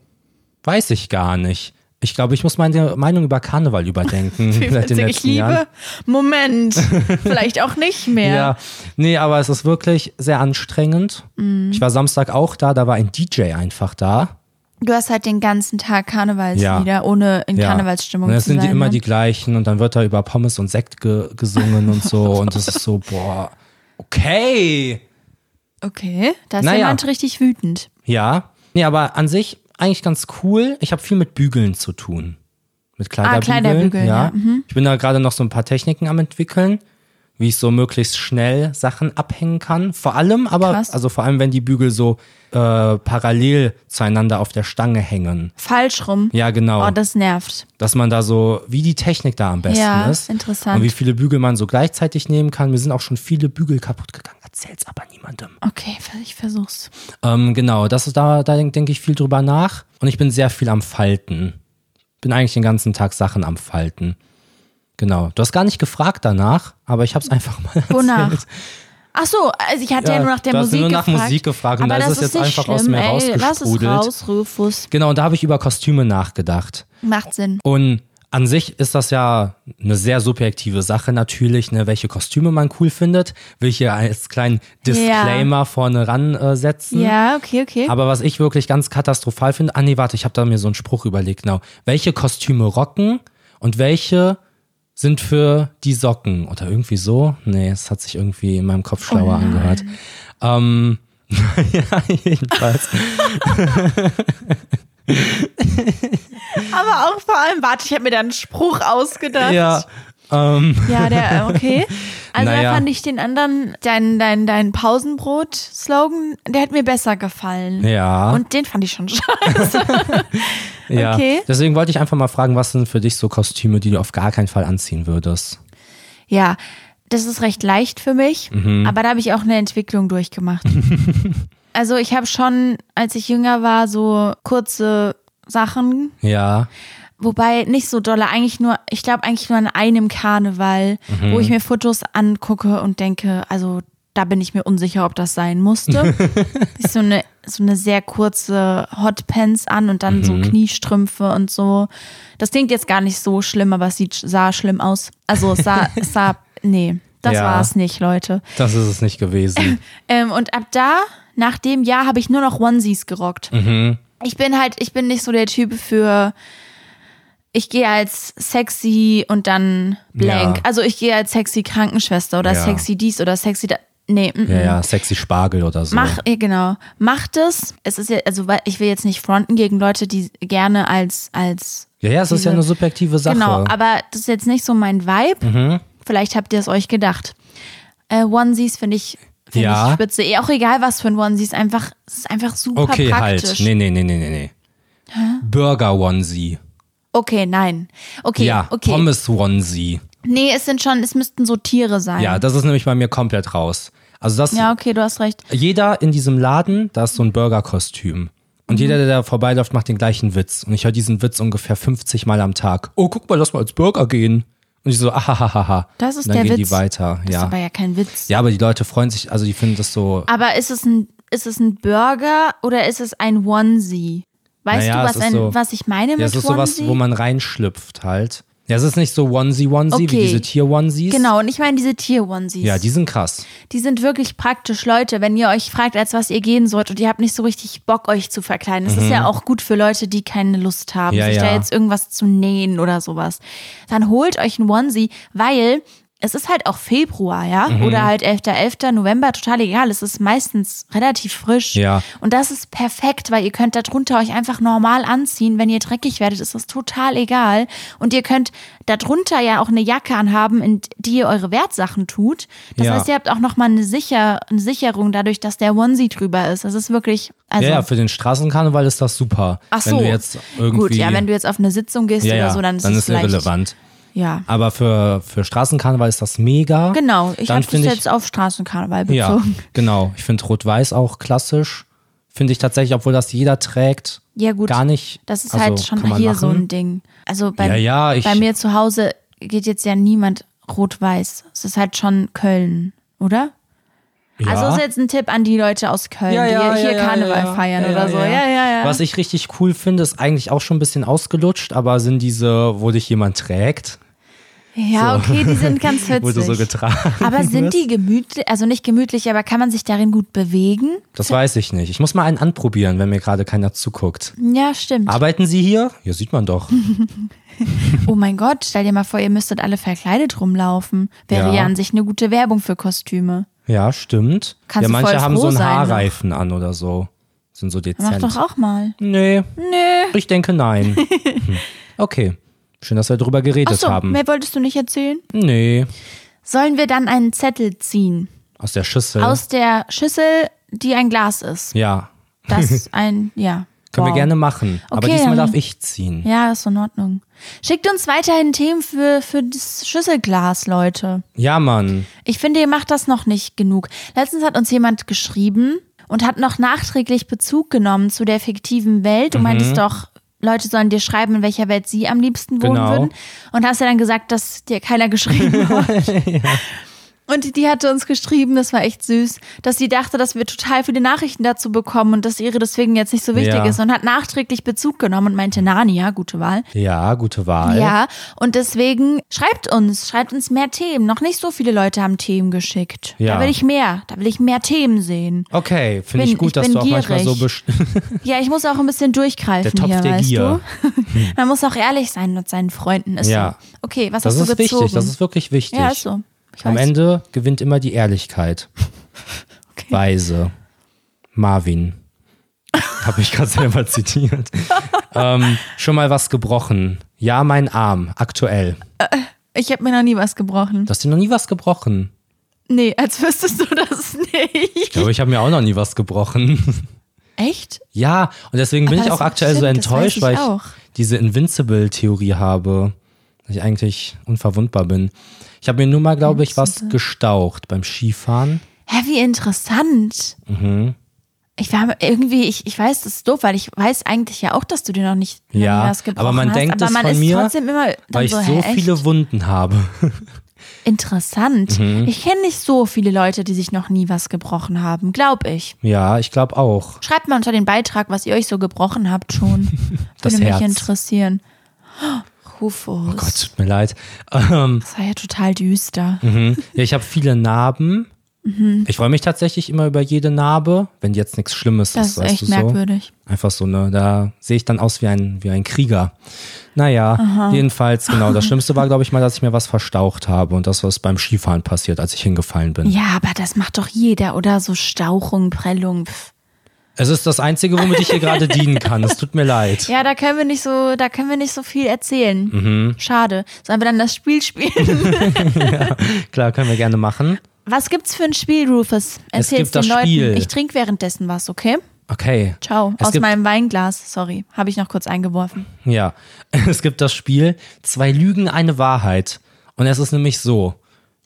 weiß ich gar nicht. Ich glaube, ich muss meine Meinung über Karneval überdenken seit den witzig, ich letzten liebe. Jahren. Moment. Vielleicht auch nicht mehr. Ja, nee, aber es ist wirklich sehr anstrengend. Mhm. Ich war Samstag auch da, da war ein DJ einfach da. Du hast halt den ganzen Tag Karnevalslieder, ohne in Ja. Karnevalsstimmung und das zu sind sein. die immer ne? die gleichen und dann wird da über Pommes und Sekt ge gesungen und so und das ist so, boah, okay. Okay, da ist Naja. jemand richtig wütend. Ja, nee, aber an sich eigentlich ganz cool. Ich habe viel mit Bügeln zu tun. Mit Kleiderbügeln. Kleiderbügeln, ja. ja, mhm. Ich bin da gerade noch so ein paar Techniken am entwickeln, wie ich so möglichst schnell Sachen abhängen kann. Vor allem, aber Krass. also vor allem, wenn die Bügel so äh, parallel zueinander auf der Stange hängen. Falsch rum. Ja, genau. Oh, das nervt. dass man da so, wie die Technik da am besten Ja, ist. interessant. Und wie viele Bügel man so gleichzeitig nehmen kann. Mir sind auch schon viele Bügel kaputt gegangen. Erzähl's aber niemandem. Okay, ich versuch's. Ähm, genau, das ist da, da denke denk ich viel drüber nach. Und ich bin sehr viel am Falten. Bin eigentlich den ganzen Tag Sachen am Falten. Genau. Du hast gar nicht gefragt danach, aber ich habe es einfach mal erzählt. Wonach? Ach so, also ich hatte ja, Ja, nur nach der du hast Musik nur nach gefragt. Musik gefragt und aber da ist es jetzt einfach aus schlimm, mir ey. Lass es rausgesprudelt. raus, Rufus. Genau, und da habe ich über Kostüme nachgedacht. Macht Sinn. Und an sich ist das ja eine sehr subjektive Sache natürlich, ne, welche Kostüme man cool findet. Will ich hier als kleinen Disclaimer vorne ran äh, setzen. Ja, okay, okay. Aber was ich wirklich ganz katastrophal finde, ah nee, warte, ich habe da mir so einen Spruch überlegt, genau. Welche Kostüme rocken und welche sind für die Socken oder irgendwie so? Nee, es hat sich irgendwie in meinem Kopf schlauer Oh angehört. Ähm, ja, jedenfalls. Aber auch vor allem, warte, ich habe mir da einen Spruch ausgedacht. ja, ähm, Ja, der, okay. Also Naja. da fand ich den anderen, dein, dein, dein Pausenbrot-Slogan, der hat mir besser gefallen. ja, Und den fand ich schon scheiße. ja. okay. Deswegen wollte ich einfach mal fragen, was sind für dich so Kostüme, die du auf gar keinen Fall anziehen würdest? Ja, das ist recht leicht für mich, Mhm. aber da habe ich auch eine Entwicklung durchgemacht. also ich habe schon, als ich jünger war, so kurze Sachen, Ja, wobei nicht so dolle, eigentlich nur, ich glaube eigentlich nur an einem Karneval, Mhm. wo ich mir Fotos angucke und denke, also da bin ich mir unsicher, ob das sein musste. ist so eine, so eine sehr kurze Hotpants an und dann so Mhm. Kniestrümpfe und so. Das klingt jetzt gar nicht so schlimm, aber es sieht, sah schlimm aus. Also es sah, es sah, nee, das Ja. war es nicht, Leute. das ist es nicht gewesen. Ähm, und ab da, nach dem Jahr, habe ich nur noch Onesies gerockt. Ich bin halt, ich bin nicht so der Typ für, ich gehe als sexy und dann blank. Ja. Also ich gehe als sexy Krankenschwester oder Ja. sexy dies oder sexy da. Nee, mm, Ja, mm. ja, sexy Spargel oder so. Mach, ja, genau. Macht es. Es ist ja, also ich will jetzt nicht fronten gegen Leute, die gerne als, als ja, ja, es ist ja diese- eine subjektive Sache. Genau, aber das ist jetzt nicht so mein Vibe. Mhm. Vielleicht habt ihr es euch gedacht. Äh, Onesies finde ich, find Ja. ich spitze. Eh, Auch egal, was für ein Onesie ist, einfach, es ist einfach super Okay, praktisch. halt. Nee, nee, nee, nee, nee, nee. Burger Onesie. Okay, nein. Okay, Ja, okay. Pommes Onesie. Nee, es sind schon, es müssten so Tiere sein. Ja, das ist nämlich bei mir komplett raus. Also das, Ja, okay, du hast recht. jeder in diesem Laden, da ist so ein Burger-Kostüm. Und jeder, der da vorbeiläuft, macht den gleichen Witz. Und ich höre diesen Witz ungefähr 50 Mal am Tag. Oh, guck mal, lass mal als Burger gehen. Und ich so, ahahaha. Das ist und dann der gehen Witz. die weiter. Das ist Ja. aber ja kein Witz. ja, aber die Leute freuen sich, also die finden das so. Aber ist es ein, ist es ein Burger oder ist es ein Onesie? Weißt Naja, du, was, ist ein, so- was ich meine Ja, mit es ist sowas, Onesie? wo man reinschlüpft halt. Ja, es ist nicht so Onesie-Onesie Okay. wie diese Tier-Onesies. Genau, und ich meine diese Tier-Onesies. Ja, die sind krass. Die sind wirklich praktisch, Leute, wenn ihr euch fragt, als was ihr gehen sollt und ihr habt nicht so richtig Bock, euch zu verkleiden. Das ist ja auch gut für Leute, die keine Lust haben, Mhm. Ja, sich da ja. jetzt irgendwas zu nähen oder sowas. Dann holt euch einen Onesie, weil es ist halt auch Februar, ja? Mhm. Oder halt 11.11., November, total egal. Es ist meistens relativ frisch. Ja. Und das ist perfekt, weil ihr könnt darunter euch einfach normal anziehen. Wenn ihr dreckig werdet, ist das total egal. Und ihr könnt darunter ja auch eine Jacke anhaben, in die ihr eure Wertsachen tut. Das Ja. heißt, ihr habt auch nochmal eine, Sicher eine Sicherung dadurch, dass der Onesie drüber ist. Das ist wirklich, also. ja, ja, für den Straßenkarneval ist das super. Ach Wenn so. du jetzt irgendwie. Gut, ja, wenn du jetzt auf eine Sitzung gehst ja, oder so, dann ist dann es ist irrelevant. Ja. Aber für, für Straßenkarneval ist das mega. Genau, ich habe das jetzt auf Straßenkarneval Ja, bezogen. genau. Ich finde Rot-Weiß auch klassisch. Finde ich tatsächlich, obwohl das jeder trägt, Ja, gut. gar nicht. Das ist also, halt schon hier machen. so ein Ding. Also bei, Ja, ja, ich- bei mir zu Hause geht jetzt ja niemand rot-weiß. Es ist halt schon Köln, oder? Ja. Also ist jetzt ein Tipp an die Leute aus Köln, Ja, ja, die hier Karneval feiern oder so. ja. Ja, ja. Was ich richtig cool finde, ist eigentlich auch schon ein bisschen ausgelutscht, aber sind diese, wo dich jemand trägt, ja, okay, die sind ganz wo du so getragen aber sind die gemütlich, also nicht gemütlich, aber kann man sich darin gut bewegen? Das weiß ich nicht. Ich muss mal einen anprobieren, wenn mir gerade keiner zuguckt. Ja, stimmt. Arbeiten Sie hier? Ja, sieht man doch. Oh mein Gott, stell dir mal vor, ihr müsstet alle verkleidet rumlaufen. Wäre Ja. ja, an sich eine gute Werbung für Kostüme. Ja, stimmt. Kannst ja, manche haben so einen sein noch. Haarreifen an oder so. Sind so Mach dezent. doch auch mal. Nee, Nö. ich denke nein. Hm. Okay. Schön, dass wir drüber geredet Achso, haben. mehr wolltest du nicht erzählen? Nee. Sollen wir dann einen Zettel ziehen? Aus der Schüssel. Aus der Schüssel, die ein Glas ist. ja. Das ein, ja. Können wir Wow. gerne machen. Aber Okay, diesmal dann- darf ich ziehen. Ja, ist in Ordnung. Schickt uns weiterhin Themen für, für das Schüsselglas, Leute. Ja, Mann. Ich finde, ihr macht das noch nicht genug. Letztens hat uns jemand geschrieben und hat noch nachträglich Bezug genommen zu der fiktiven Welt. Mhm. Du meintest doch, Leute sollen dir schreiben, in welcher Welt sie am liebsten wohnen Genau. würden. Und hast ja dann gesagt, dass dir keiner geschrieben hat. Und die hatte uns geschrieben, das war echt süß, dass sie dachte, dass wir total viele Nachrichten dazu bekommen und dass ihre deswegen jetzt nicht so wichtig Ja. ist und hat nachträglich Bezug genommen und meinte, Narnia, gute Wahl. Ja, gute Wahl. Ja, und deswegen schreibt uns, schreibt uns mehr Themen. Noch nicht so viele Leute haben Themen geschickt. Ja. Da will ich mehr, da will ich mehr Themen sehen. Okay, finde ich gut, ich dass du auch manchmal so Ja, ich muss auch ein bisschen durchgreifen Der Topf hier, der weißt Gier. du? Man muss auch ehrlich sein mit seinen Freunden. Ist Ja. so. Okay, was Das hast du ist gezogen? wichtig, das ist wirklich wichtig. ja, ist so. Ich Am weiß. Ende gewinnt immer die Ehrlichkeit. Weise. Marvin. Habe ich gerade selber zitiert. ähm, schon mal was gebrochen. Ja, mein Arm, aktuell. Ich habe mir noch nie was gebrochen. Du hast dir noch nie was gebrochen. Nee, als wüsstest du das nicht. Ich glaube, ich habe mir auch noch nie was gebrochen. Echt? ja, und deswegen bin Aber ich auch aktuell so stimmt, weiß enttäuscht, ich weil ich auch. diese Invincible-Theorie habe, dass ich eigentlich unverwundbar bin. Ich habe mir nur mal, glaube ich, was gestaucht beim Skifahren. Hä, wie interessant. Mhm. Ich war irgendwie, ich, ich weiß, das ist doof, weil ich weiß eigentlich ja auch, dass du dir noch nicht Ja, was gebrochen aber man hast, denkt aber es man von ist mir, trotzdem immer dann Weil ich so, so viele? Wunden habe. Interessant. Mhm. Ich kenne nicht so viele Leute, die sich noch nie was gebrochen haben, glaube ich. Ja, ich glaube auch. Schreibt mal unter den Beitrag, was ihr euch so gebrochen habt schon. Das Würde mich Herz. interessieren. Oh, Rufus. Oh Gott, tut mir leid. Ähm, Das war ja total düster. mhm. ja, ich habe viele Narben. Mhm. Ich freue mich tatsächlich immer über jede Narbe, wenn jetzt nichts Schlimmes Das ist, ist weißt echt du so. merkwürdig. Einfach so, ne, da sehe ich dann aus wie ein, wie ein Krieger. Naja, jedenfalls, genau. Das Schlimmste war, glaube ich, mal, dass ich mir was verstaucht habe und das, was beim Skifahren passiert, als ich hingefallen bin. Ja, aber das macht doch jeder, oder? So Stauchung, Prellung. Pff. Es ist das Einzige, womit ich hier gerade dienen kann. Es tut mir leid. Ja, da können wir nicht so, da können wir nicht so viel erzählen. Mhm. Schade. Sollen wir dann das Spiel spielen? Klar, können wir gerne machen. was gibt's für ein Spiel, Rufus? Erzähl's gibt das den Leuten. Spiel. Ich trinke währenddessen was, okay? Okay. Ciao. Es Aus meinem Weinglas. Sorry, habe ich noch kurz eingeworfen. Ja, es gibt das Spiel Zwei Lügen, eine Wahrheit. Und es ist nämlich so,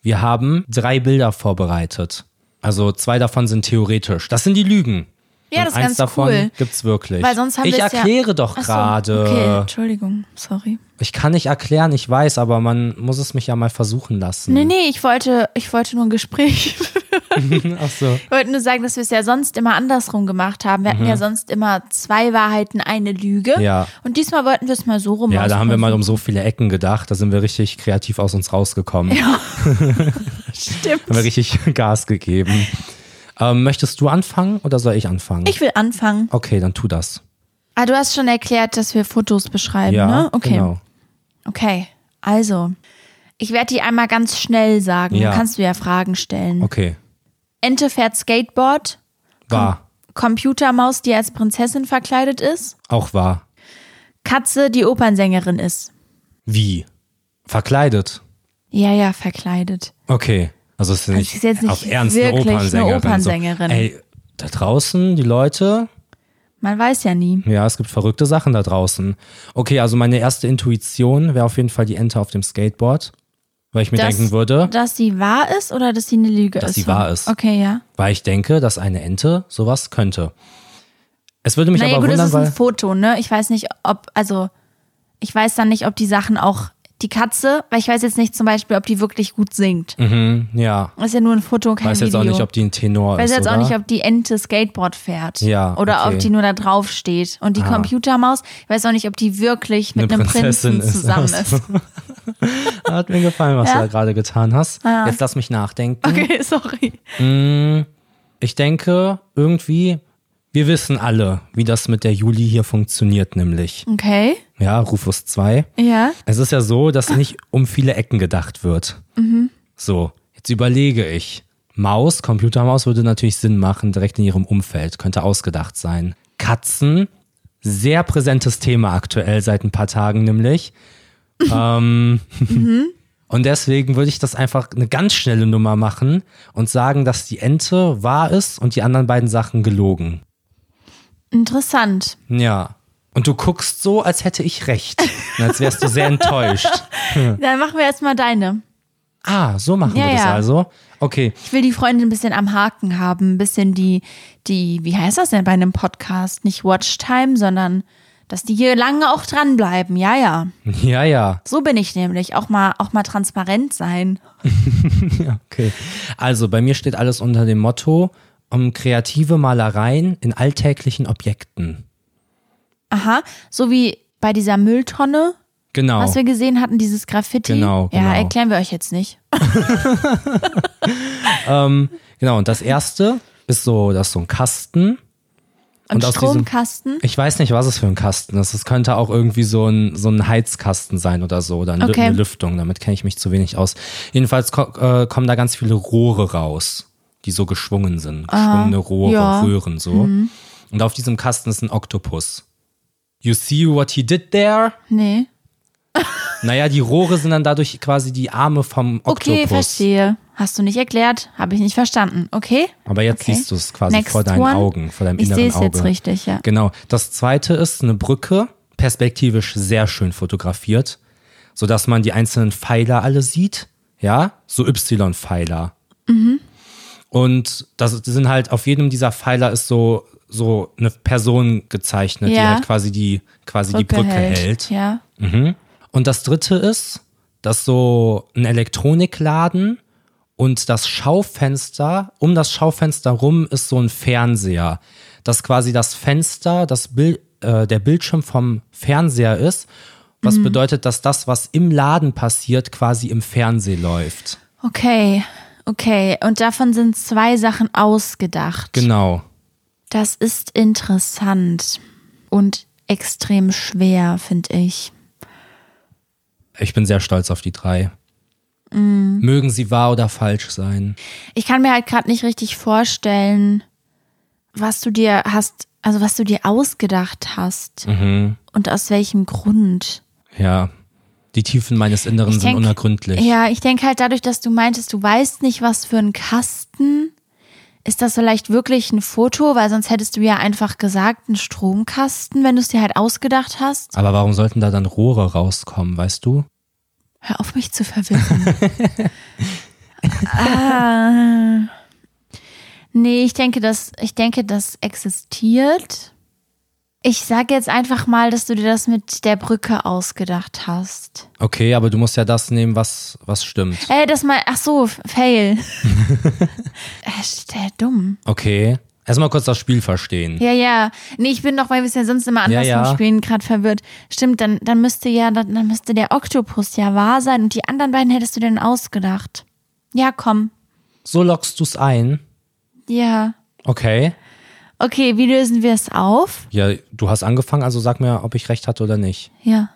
wir haben drei Bilder vorbereitet. Also zwei davon sind theoretisch. Das sind die Lügen. Ja, das ist eins ganz davon cool. gibt's wirklich. Weil sonst haben ich es ja- erkläre doch Ach so, gerade. Okay, Entschuldigung, sorry. Ich kann nicht erklären, ich weiß, aber man muss es mich ja mal versuchen lassen. Nee, nee, ich wollte, ich wollte nur ein Gespräch. Ach so. Ich wollte nur sagen, dass wir es ja sonst immer andersrum gemacht haben. Wir hatten ja sonst immer zwei Wahrheiten, eine Lüge. Mhm. Ja. Und diesmal wollten wir es mal so rum Ja, da haben wir mal um so viele Ecken gedacht. Da sind wir richtig kreativ aus uns rausgekommen. Stimmt. Haben wir richtig Gas gegeben. Ähm, möchtest du anfangen oder soll ich anfangen? Ich will anfangen. okay, dann tu das. Ah, du hast schon erklärt, dass wir Fotos beschreiben, Ja, ne? Okay. genau. Okay. Also, ich werde die einmal ganz schnell sagen. Ja. Dann kannst du ja Fragen stellen. Okay, Ente fährt Skateboard. wahr. Computermaus, die als Prinzessin verkleidet ist. Auch wahr. Katze, die Opernsängerin ist. Wie? Verkleidet? Ja, ja, verkleidet. Okay. Also es ist nicht, es ist jetzt nicht auf Ernst eine wirklich eine Opernsängerin. Opernsängerin. So. Ey, da draußen, die Leute, Man weiß ja nie. ja, es gibt verrückte Sachen da draußen. Okay, also meine erste Intuition wäre auf jeden Fall die Ente auf dem Skateboard. Weil ich mir Dass- denken würde, Dass sie wahr ist oder dass sie eine Lüge Dass ist? sie wahr ist. Okay, ja. weil ich denke, dass eine Ente sowas könnte. Es würde mich Naja, aber gut, wundern, das ist ein. Foto, ne? Ich weiß nicht, ob, also, ich weiß dann nicht, ob die Sachen auch, die Katze, weil ich weiß jetzt nicht zum Beispiel, ob die wirklich gut singt. Mhm, ja. Ist ja nur ein Foto, kein Weiß Video. jetzt auch nicht, ob die ein Tenor Ich weiß ist. jetzt oder? auch nicht, ob die Ente Skateboard fährt. Ja, Oder okay. ob die nur da drauf steht. Und die Ah. Computermaus, ich weiß auch nicht, ob die wirklich mit Eine einem Prinzessin Prinzen ist. zusammen so. ist. Hat mir gefallen, was Ja? du da gerade getan hast. Ja. Jetzt lass mich nachdenken. Okay, sorry. Ich denke, irgendwie, wir wissen alle, wie das mit der Juli hier funktioniert, nämlich. Okay, Ja, Rufus 2. ja. Es ist ja so, dass nicht um viele Ecken gedacht wird. So, jetzt überlege ich. Maus, Computermaus würde natürlich Sinn machen, direkt in ihrem Umfeld, könnte ausgedacht sein. Katzen, sehr präsentes Thema aktuell seit ein paar Tagen nämlich. ähm, und deswegen würde ich das einfach eine ganz schnelle Nummer machen und sagen, dass die Ente wahr ist und die anderen beiden Sachen gelogen. Interessant. Ja. Und du guckst so, als hätte ich recht. Und als wärst du sehr enttäuscht. Dann machen wir erstmal deine. Ah, so machen Ja, wir das ja. also. Okay. Ich will die Freundin ein bisschen am Haken haben, ein bisschen die, die, wie heißt das denn bei einem Podcast? Nicht Watchtime, sondern dass die hier lange auch dranbleiben. Ja, ja. Ja, ja. So bin ich nämlich. Auch mal, auch mal transparent sein. Okay. Also bei mir steht alles unter dem Motto um kreative Malereien in alltäglichen Objekten. Aha. So wie bei dieser Mülltonne, Genau. was wir gesehen hatten, dieses Graffiti. Genau, Ja, genau. erklären wir euch jetzt nicht. Genau. Und das erste ist so, das ist so ein Kasten. Und aus diesem- Stromkasten. Ich weiß nicht, was es für ein Kasten ist. Es könnte auch irgendwie so ein, so ein Heizkasten sein oder so oder eine, Okay. Lüftung. Damit kenne ich mich zu wenig aus. Jedenfalls ko äh, kommen da ganz viele Rohre raus, die so geschwungen sind. Geschwungene Rohre, ja. Röhren so. Und auf diesem Kasten ist ein Oktopus. You see what he did there? Nee. Naja, die Rohre sind dann dadurch quasi die Arme vom Oktopus. Okay, verstehe. Hast du nicht erklärt? Habe ich nicht verstanden. Okay? Aber jetzt Okay. siehst du es quasi Next vor deinen one. Augen, vor deinem Ich inneren sehe es Auge. jetzt richtig, ja. Genau. Das zweite ist eine Brücke, perspektivisch sehr schön fotografiert, sodass man die einzelnen Pfeiler alle sieht. Ja, so Y-Pfeiler. Mhm. Und das sind halt, auf jedem dieser Pfeiler ist so, so eine Person gezeichnet, die Ja. halt quasi die, quasi die Brücke hält. Ja. Und das dritte ist, dass so ein Elektronikladen und das Schaufenster, um das Schaufenster rum ist so ein Fernseher. Dass quasi das Fenster, das Bild, äh, der Bildschirm vom Fernseher ist, was Mhm. bedeutet, dass das, was im Laden passiert, quasi im Fernsehen läuft. Okay, okay. Und davon sind zwei Sachen ausgedacht. Genau. Das ist interessant und extrem schwer, finde ich. Ich bin sehr stolz auf die drei. Mhm. Mögen sie wahr oder falsch sein. Ich kann mir halt gerade nicht richtig vorstellen, was du dir hast, also was du dir ausgedacht hast Mhm. und aus welchem Grund. Ja. Die Tiefen meines Inneren Ich sind denk- unergründlich. Ja, ich denke halt dadurch, dass du meintest, du weißt nicht, was für ein Kasten. Ist das vielleicht wirklich ein Foto? Weil sonst hättest du ja einfach gesagt, ein Stromkasten, wenn du es dir halt ausgedacht hast. Aber warum sollten da dann Rohre rauskommen, weißt du? Hör auf, mich zu verwirren. ah. Nee, ich denke, das, ich denke, das existiert. Ich sage jetzt einfach mal, dass du dir das mit der Brücke ausgedacht hast. Okay, aber du musst ja das nehmen, was, was stimmt. Äh, das mal, ach so, Fail. äh, dumm. Okay. Erstmal kurz das Spiel verstehen. Ja, ja. Nee, ich bin doch, weil wir es ja sonst immer anders Ja, ja. Spielen gerade verwirrt. Stimmt, dann, dann müsste ja, dann, dann müsste der Oktopus ja wahr sein und die anderen beiden hättest du denn ausgedacht. Ja, komm. So lockst du's ein. Ja. Okay. Okay, wie lösen wir es auf? Ja, du hast angefangen, also sag mir, ob ich recht hatte oder nicht. Ja.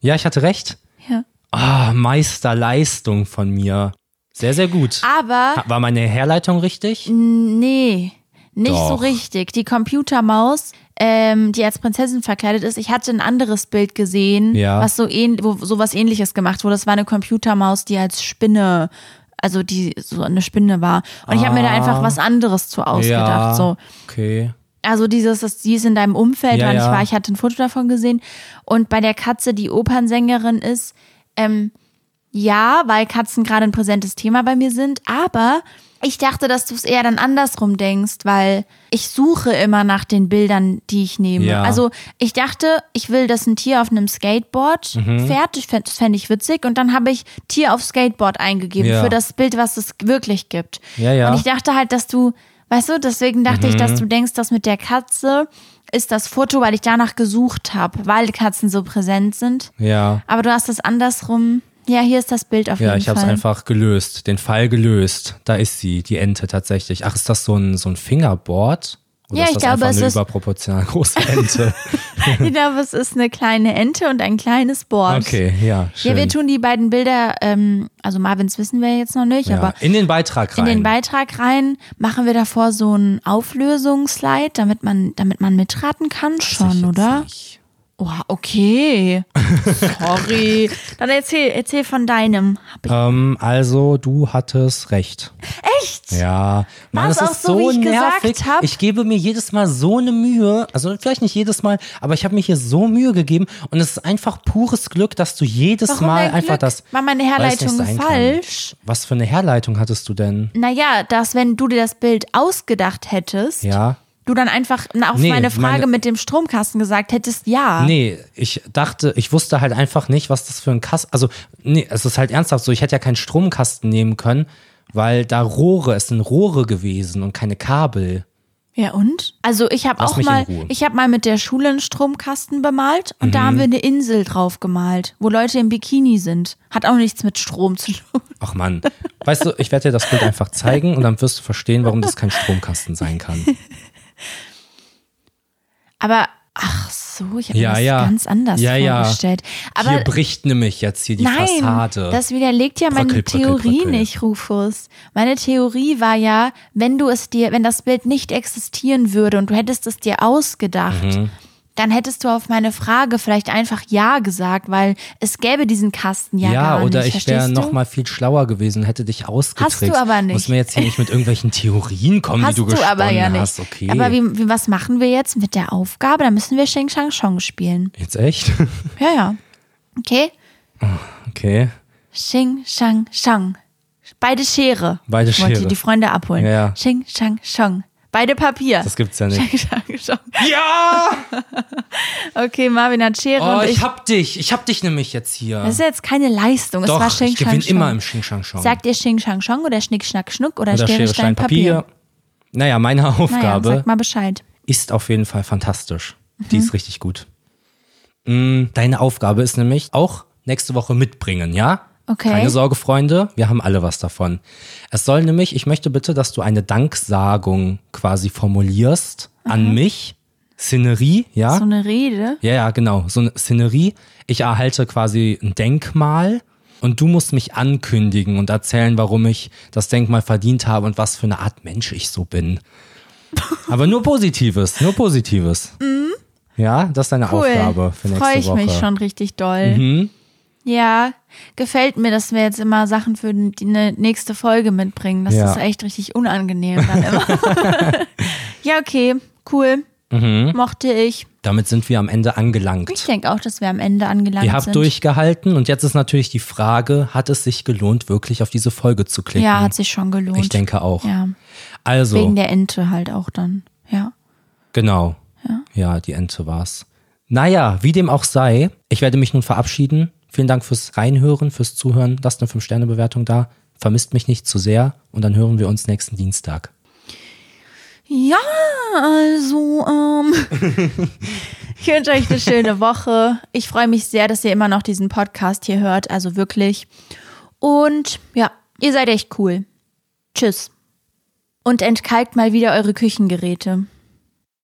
Ja, ich hatte recht. Ja. Ah, Meisterleistung von mir. Sehr, sehr gut. Aber War meine Herleitung richtig? nee, nicht so Doch. richtig. Die Computermaus, ähm, die als Prinzessin verkleidet ist, ich hatte ein anderes Bild gesehen, Ja. was so ähn wo sowas ähnliches gemacht wurde. Das war eine Computermaus, die als Spinne, also die so eine Spinne war. Und ich habe mir da Ah. einfach was anderes zu ausgedacht. ja. So. Okay. Also dieses, das, die ist in deinem Umfeld, Ja, war nicht ja. wahr, ich hatte ein Foto davon gesehen. Und bei der Katze, die Opernsängerin ist, ähm, ja, weil Katzen gerade ein präsentes Thema bei mir sind, aber ich dachte, dass du es eher dann andersrum denkst, weil ich suche immer nach den Bildern, die ich nehme. Ja. Also ich dachte, ich will, dass ein Tier auf einem Skateboard Mhm. fährt. Ich fänd- Das fände ich witzig. Und dann habe ich Tier auf Skateboard eingegeben Ja. für das Bild, was es wirklich gibt. Ja, ja. Und ich dachte halt, dass du, weißt du, deswegen dachte ich, Mhm. dass du denkst, dass mit der Katze ist das Foto, weil ich danach gesucht habe, weil Katzen so präsent sind. Ja. Aber du hast es andersrum. Ja, hier ist das Bild auf Ja, jeden ich habe es Fall. einfach gelöst, den Fall gelöst. Da ist sie, die Ente tatsächlich. Ach, ist das so ein, so ein Fingerboard? Oder Ja, ist ich das glaube, einfach es eine ist- überproportional große Ente? Ich glaube, es ist eine kleine Ente und ein kleines Board. Okay, ja, schön. Ja, wir tun die beiden Bilder, ähm, also Marvins wissen wir jetzt noch nicht, ja, aber in den Beitrag rein. in den Beitrag rein machen wir davor so einen Auflösungsslide, damit man, damit man mitraten kann. Ich Schon, oder? nicht. Oh, okay. Sorry. Dann erzähl, erzähl von deinem. Ähm, also, du hattest recht. echt? Ja, Mann, das auch ist so, so, wie ich nervig. Ich gebe mir jedes Mal so eine Mühe, also vielleicht nicht jedes Mal, aber ich habe mir hier so Mühe gegeben und es ist einfach pures Glück, dass du jedes Warum Mal einfach Glück? das. War meine Herleitung nicht sein kann. falsch? Was für eine Herleitung hattest du denn? Naja, dass wenn du dir das Bild ausgedacht hättest, Ja. Du dann einfach auf Nee, meine Frage meine- mit dem Stromkasten gesagt hättest, ja. Nee, ich dachte, ich wusste halt einfach nicht, was das für ein Kasten. Also, nee, es ist halt ernsthaft so, ich hätte ja keinen Stromkasten nehmen können, weil da Rohre, es sind Rohre gewesen und keine Kabel. Ja und? Also ich habe auch mal. Mhm. ich habe mal mit der Schule einen Stromkasten bemalt und da haben wir eine Insel drauf gemalt, wo Leute im Bikini sind. Hat auch nichts mit Strom zu tun. Ach Mann. Weißt du, ich werde dir das Bild einfach zeigen und dann wirst du verstehen, warum das kein Stromkasten sein kann. Aber ach so, ich habe Ja, mir das ja. ganz anders Ja, vorgestellt. Aber hier bricht nämlich jetzt hier die Nein, Fassade. das widerlegt ja meine Bröckel, bröckel, Theorie bröckel. nicht, Rufus. Meine Theorie war ja, wenn du es dir, wenn das Bild nicht existieren würde und du hättest es dir ausgedacht, Mhm. Dann hättest du auf meine Frage vielleicht einfach Ja gesagt, weil es gäbe diesen Kasten ja, ja, gar oder nicht. ich wäre verstehst du? noch mal viel schlauer gewesen, hätte dich ausgetrickst. Hast du aber nicht. Muss mir jetzt hier nicht mit irgendwelchen Theorien kommen, Hast die du, du aber gesponnen ja nicht. hast. Okay. Aber wie, wie, was machen wir jetzt mit der Aufgabe? Da müssen wir Xing Shang Chong spielen. jetzt echt? Ja, ja. Okay? Okay. Xing Shang Shang. Beide Schere. Beide Ich wollte Schere. die Freunde abholen. Ja, ja. Xing Shang Shong. Beide Papier. Das gibt's ja nicht. Ja! Okay, Marvin hat Schere Oh, und ich ich. hab dich. Ich hab dich nämlich jetzt hier. Das ist jetzt keine Leistung. Es war Doch, Xing ich gewinne immer im Xing Shang Shong. Sagt ihr Xing Shang Shong oder Schnick Schnack Schnuck oder, oder Schere, Stein, Papier? Naja, meine Naja, Aufgabe sag mal Bescheid. ist auf jeden Fall fantastisch. Mhm. Die ist richtig gut. Mm, Deine Aufgabe ist nämlich auch nächste Woche mitbringen, ja? Okay. Keine Sorge, Freunde, wir haben alle was davon. Es soll nämlich, ich möchte bitte, dass du eine Danksagung quasi formulierst an mich. Szenerie, ja? So eine Rede. Ja, ja, genau. So eine Szenerie. Ich erhalte quasi ein Denkmal und du musst mich ankündigen und erzählen, warum ich das Denkmal verdient habe und was für eine Art Mensch ich so bin. Aber nur Positives, nur Positives. Ja, das ist deine Mhm. Cool. Aufgabe für nächste Freue ich Woche. mich schon richtig doll. Mhm. Ja, gefällt mir, dass wir jetzt immer Sachen für die ne- nächste Folge mitbringen. Das Ja. ist echt richtig unangenehm dann immer. ja, okay, cool. Mochte ich. Damit sind wir am Ende angelangt. Ich denke auch, dass wir am Ende angelangt Ihr habt sind. durchgehalten und jetzt ist natürlich die Frage, hat es sich gelohnt, wirklich auf diese Folge zu klicken? ja, hat sich schon gelohnt. Ich denke auch. Ja. Also, Wegen der Ente halt auch dann. Ja. genau. Ja. die Ente war's. Naja, wie dem auch sei, ich werde mich nun verabschieden. Vielen Dank fürs Reinhören, fürs Zuhören. Lasst eine 5-Sterne-Bewertung da. Vermisst mich nicht zu sehr und dann hören wir uns nächsten Dienstag. Ja, also, ähm, ich wünsche euch eine schöne Woche. Ich freue mich sehr, dass ihr immer noch diesen Podcast hier hört, also wirklich. Und ja, ihr seid echt cool. Tschüss. Und entkalkt mal wieder eure Küchengeräte.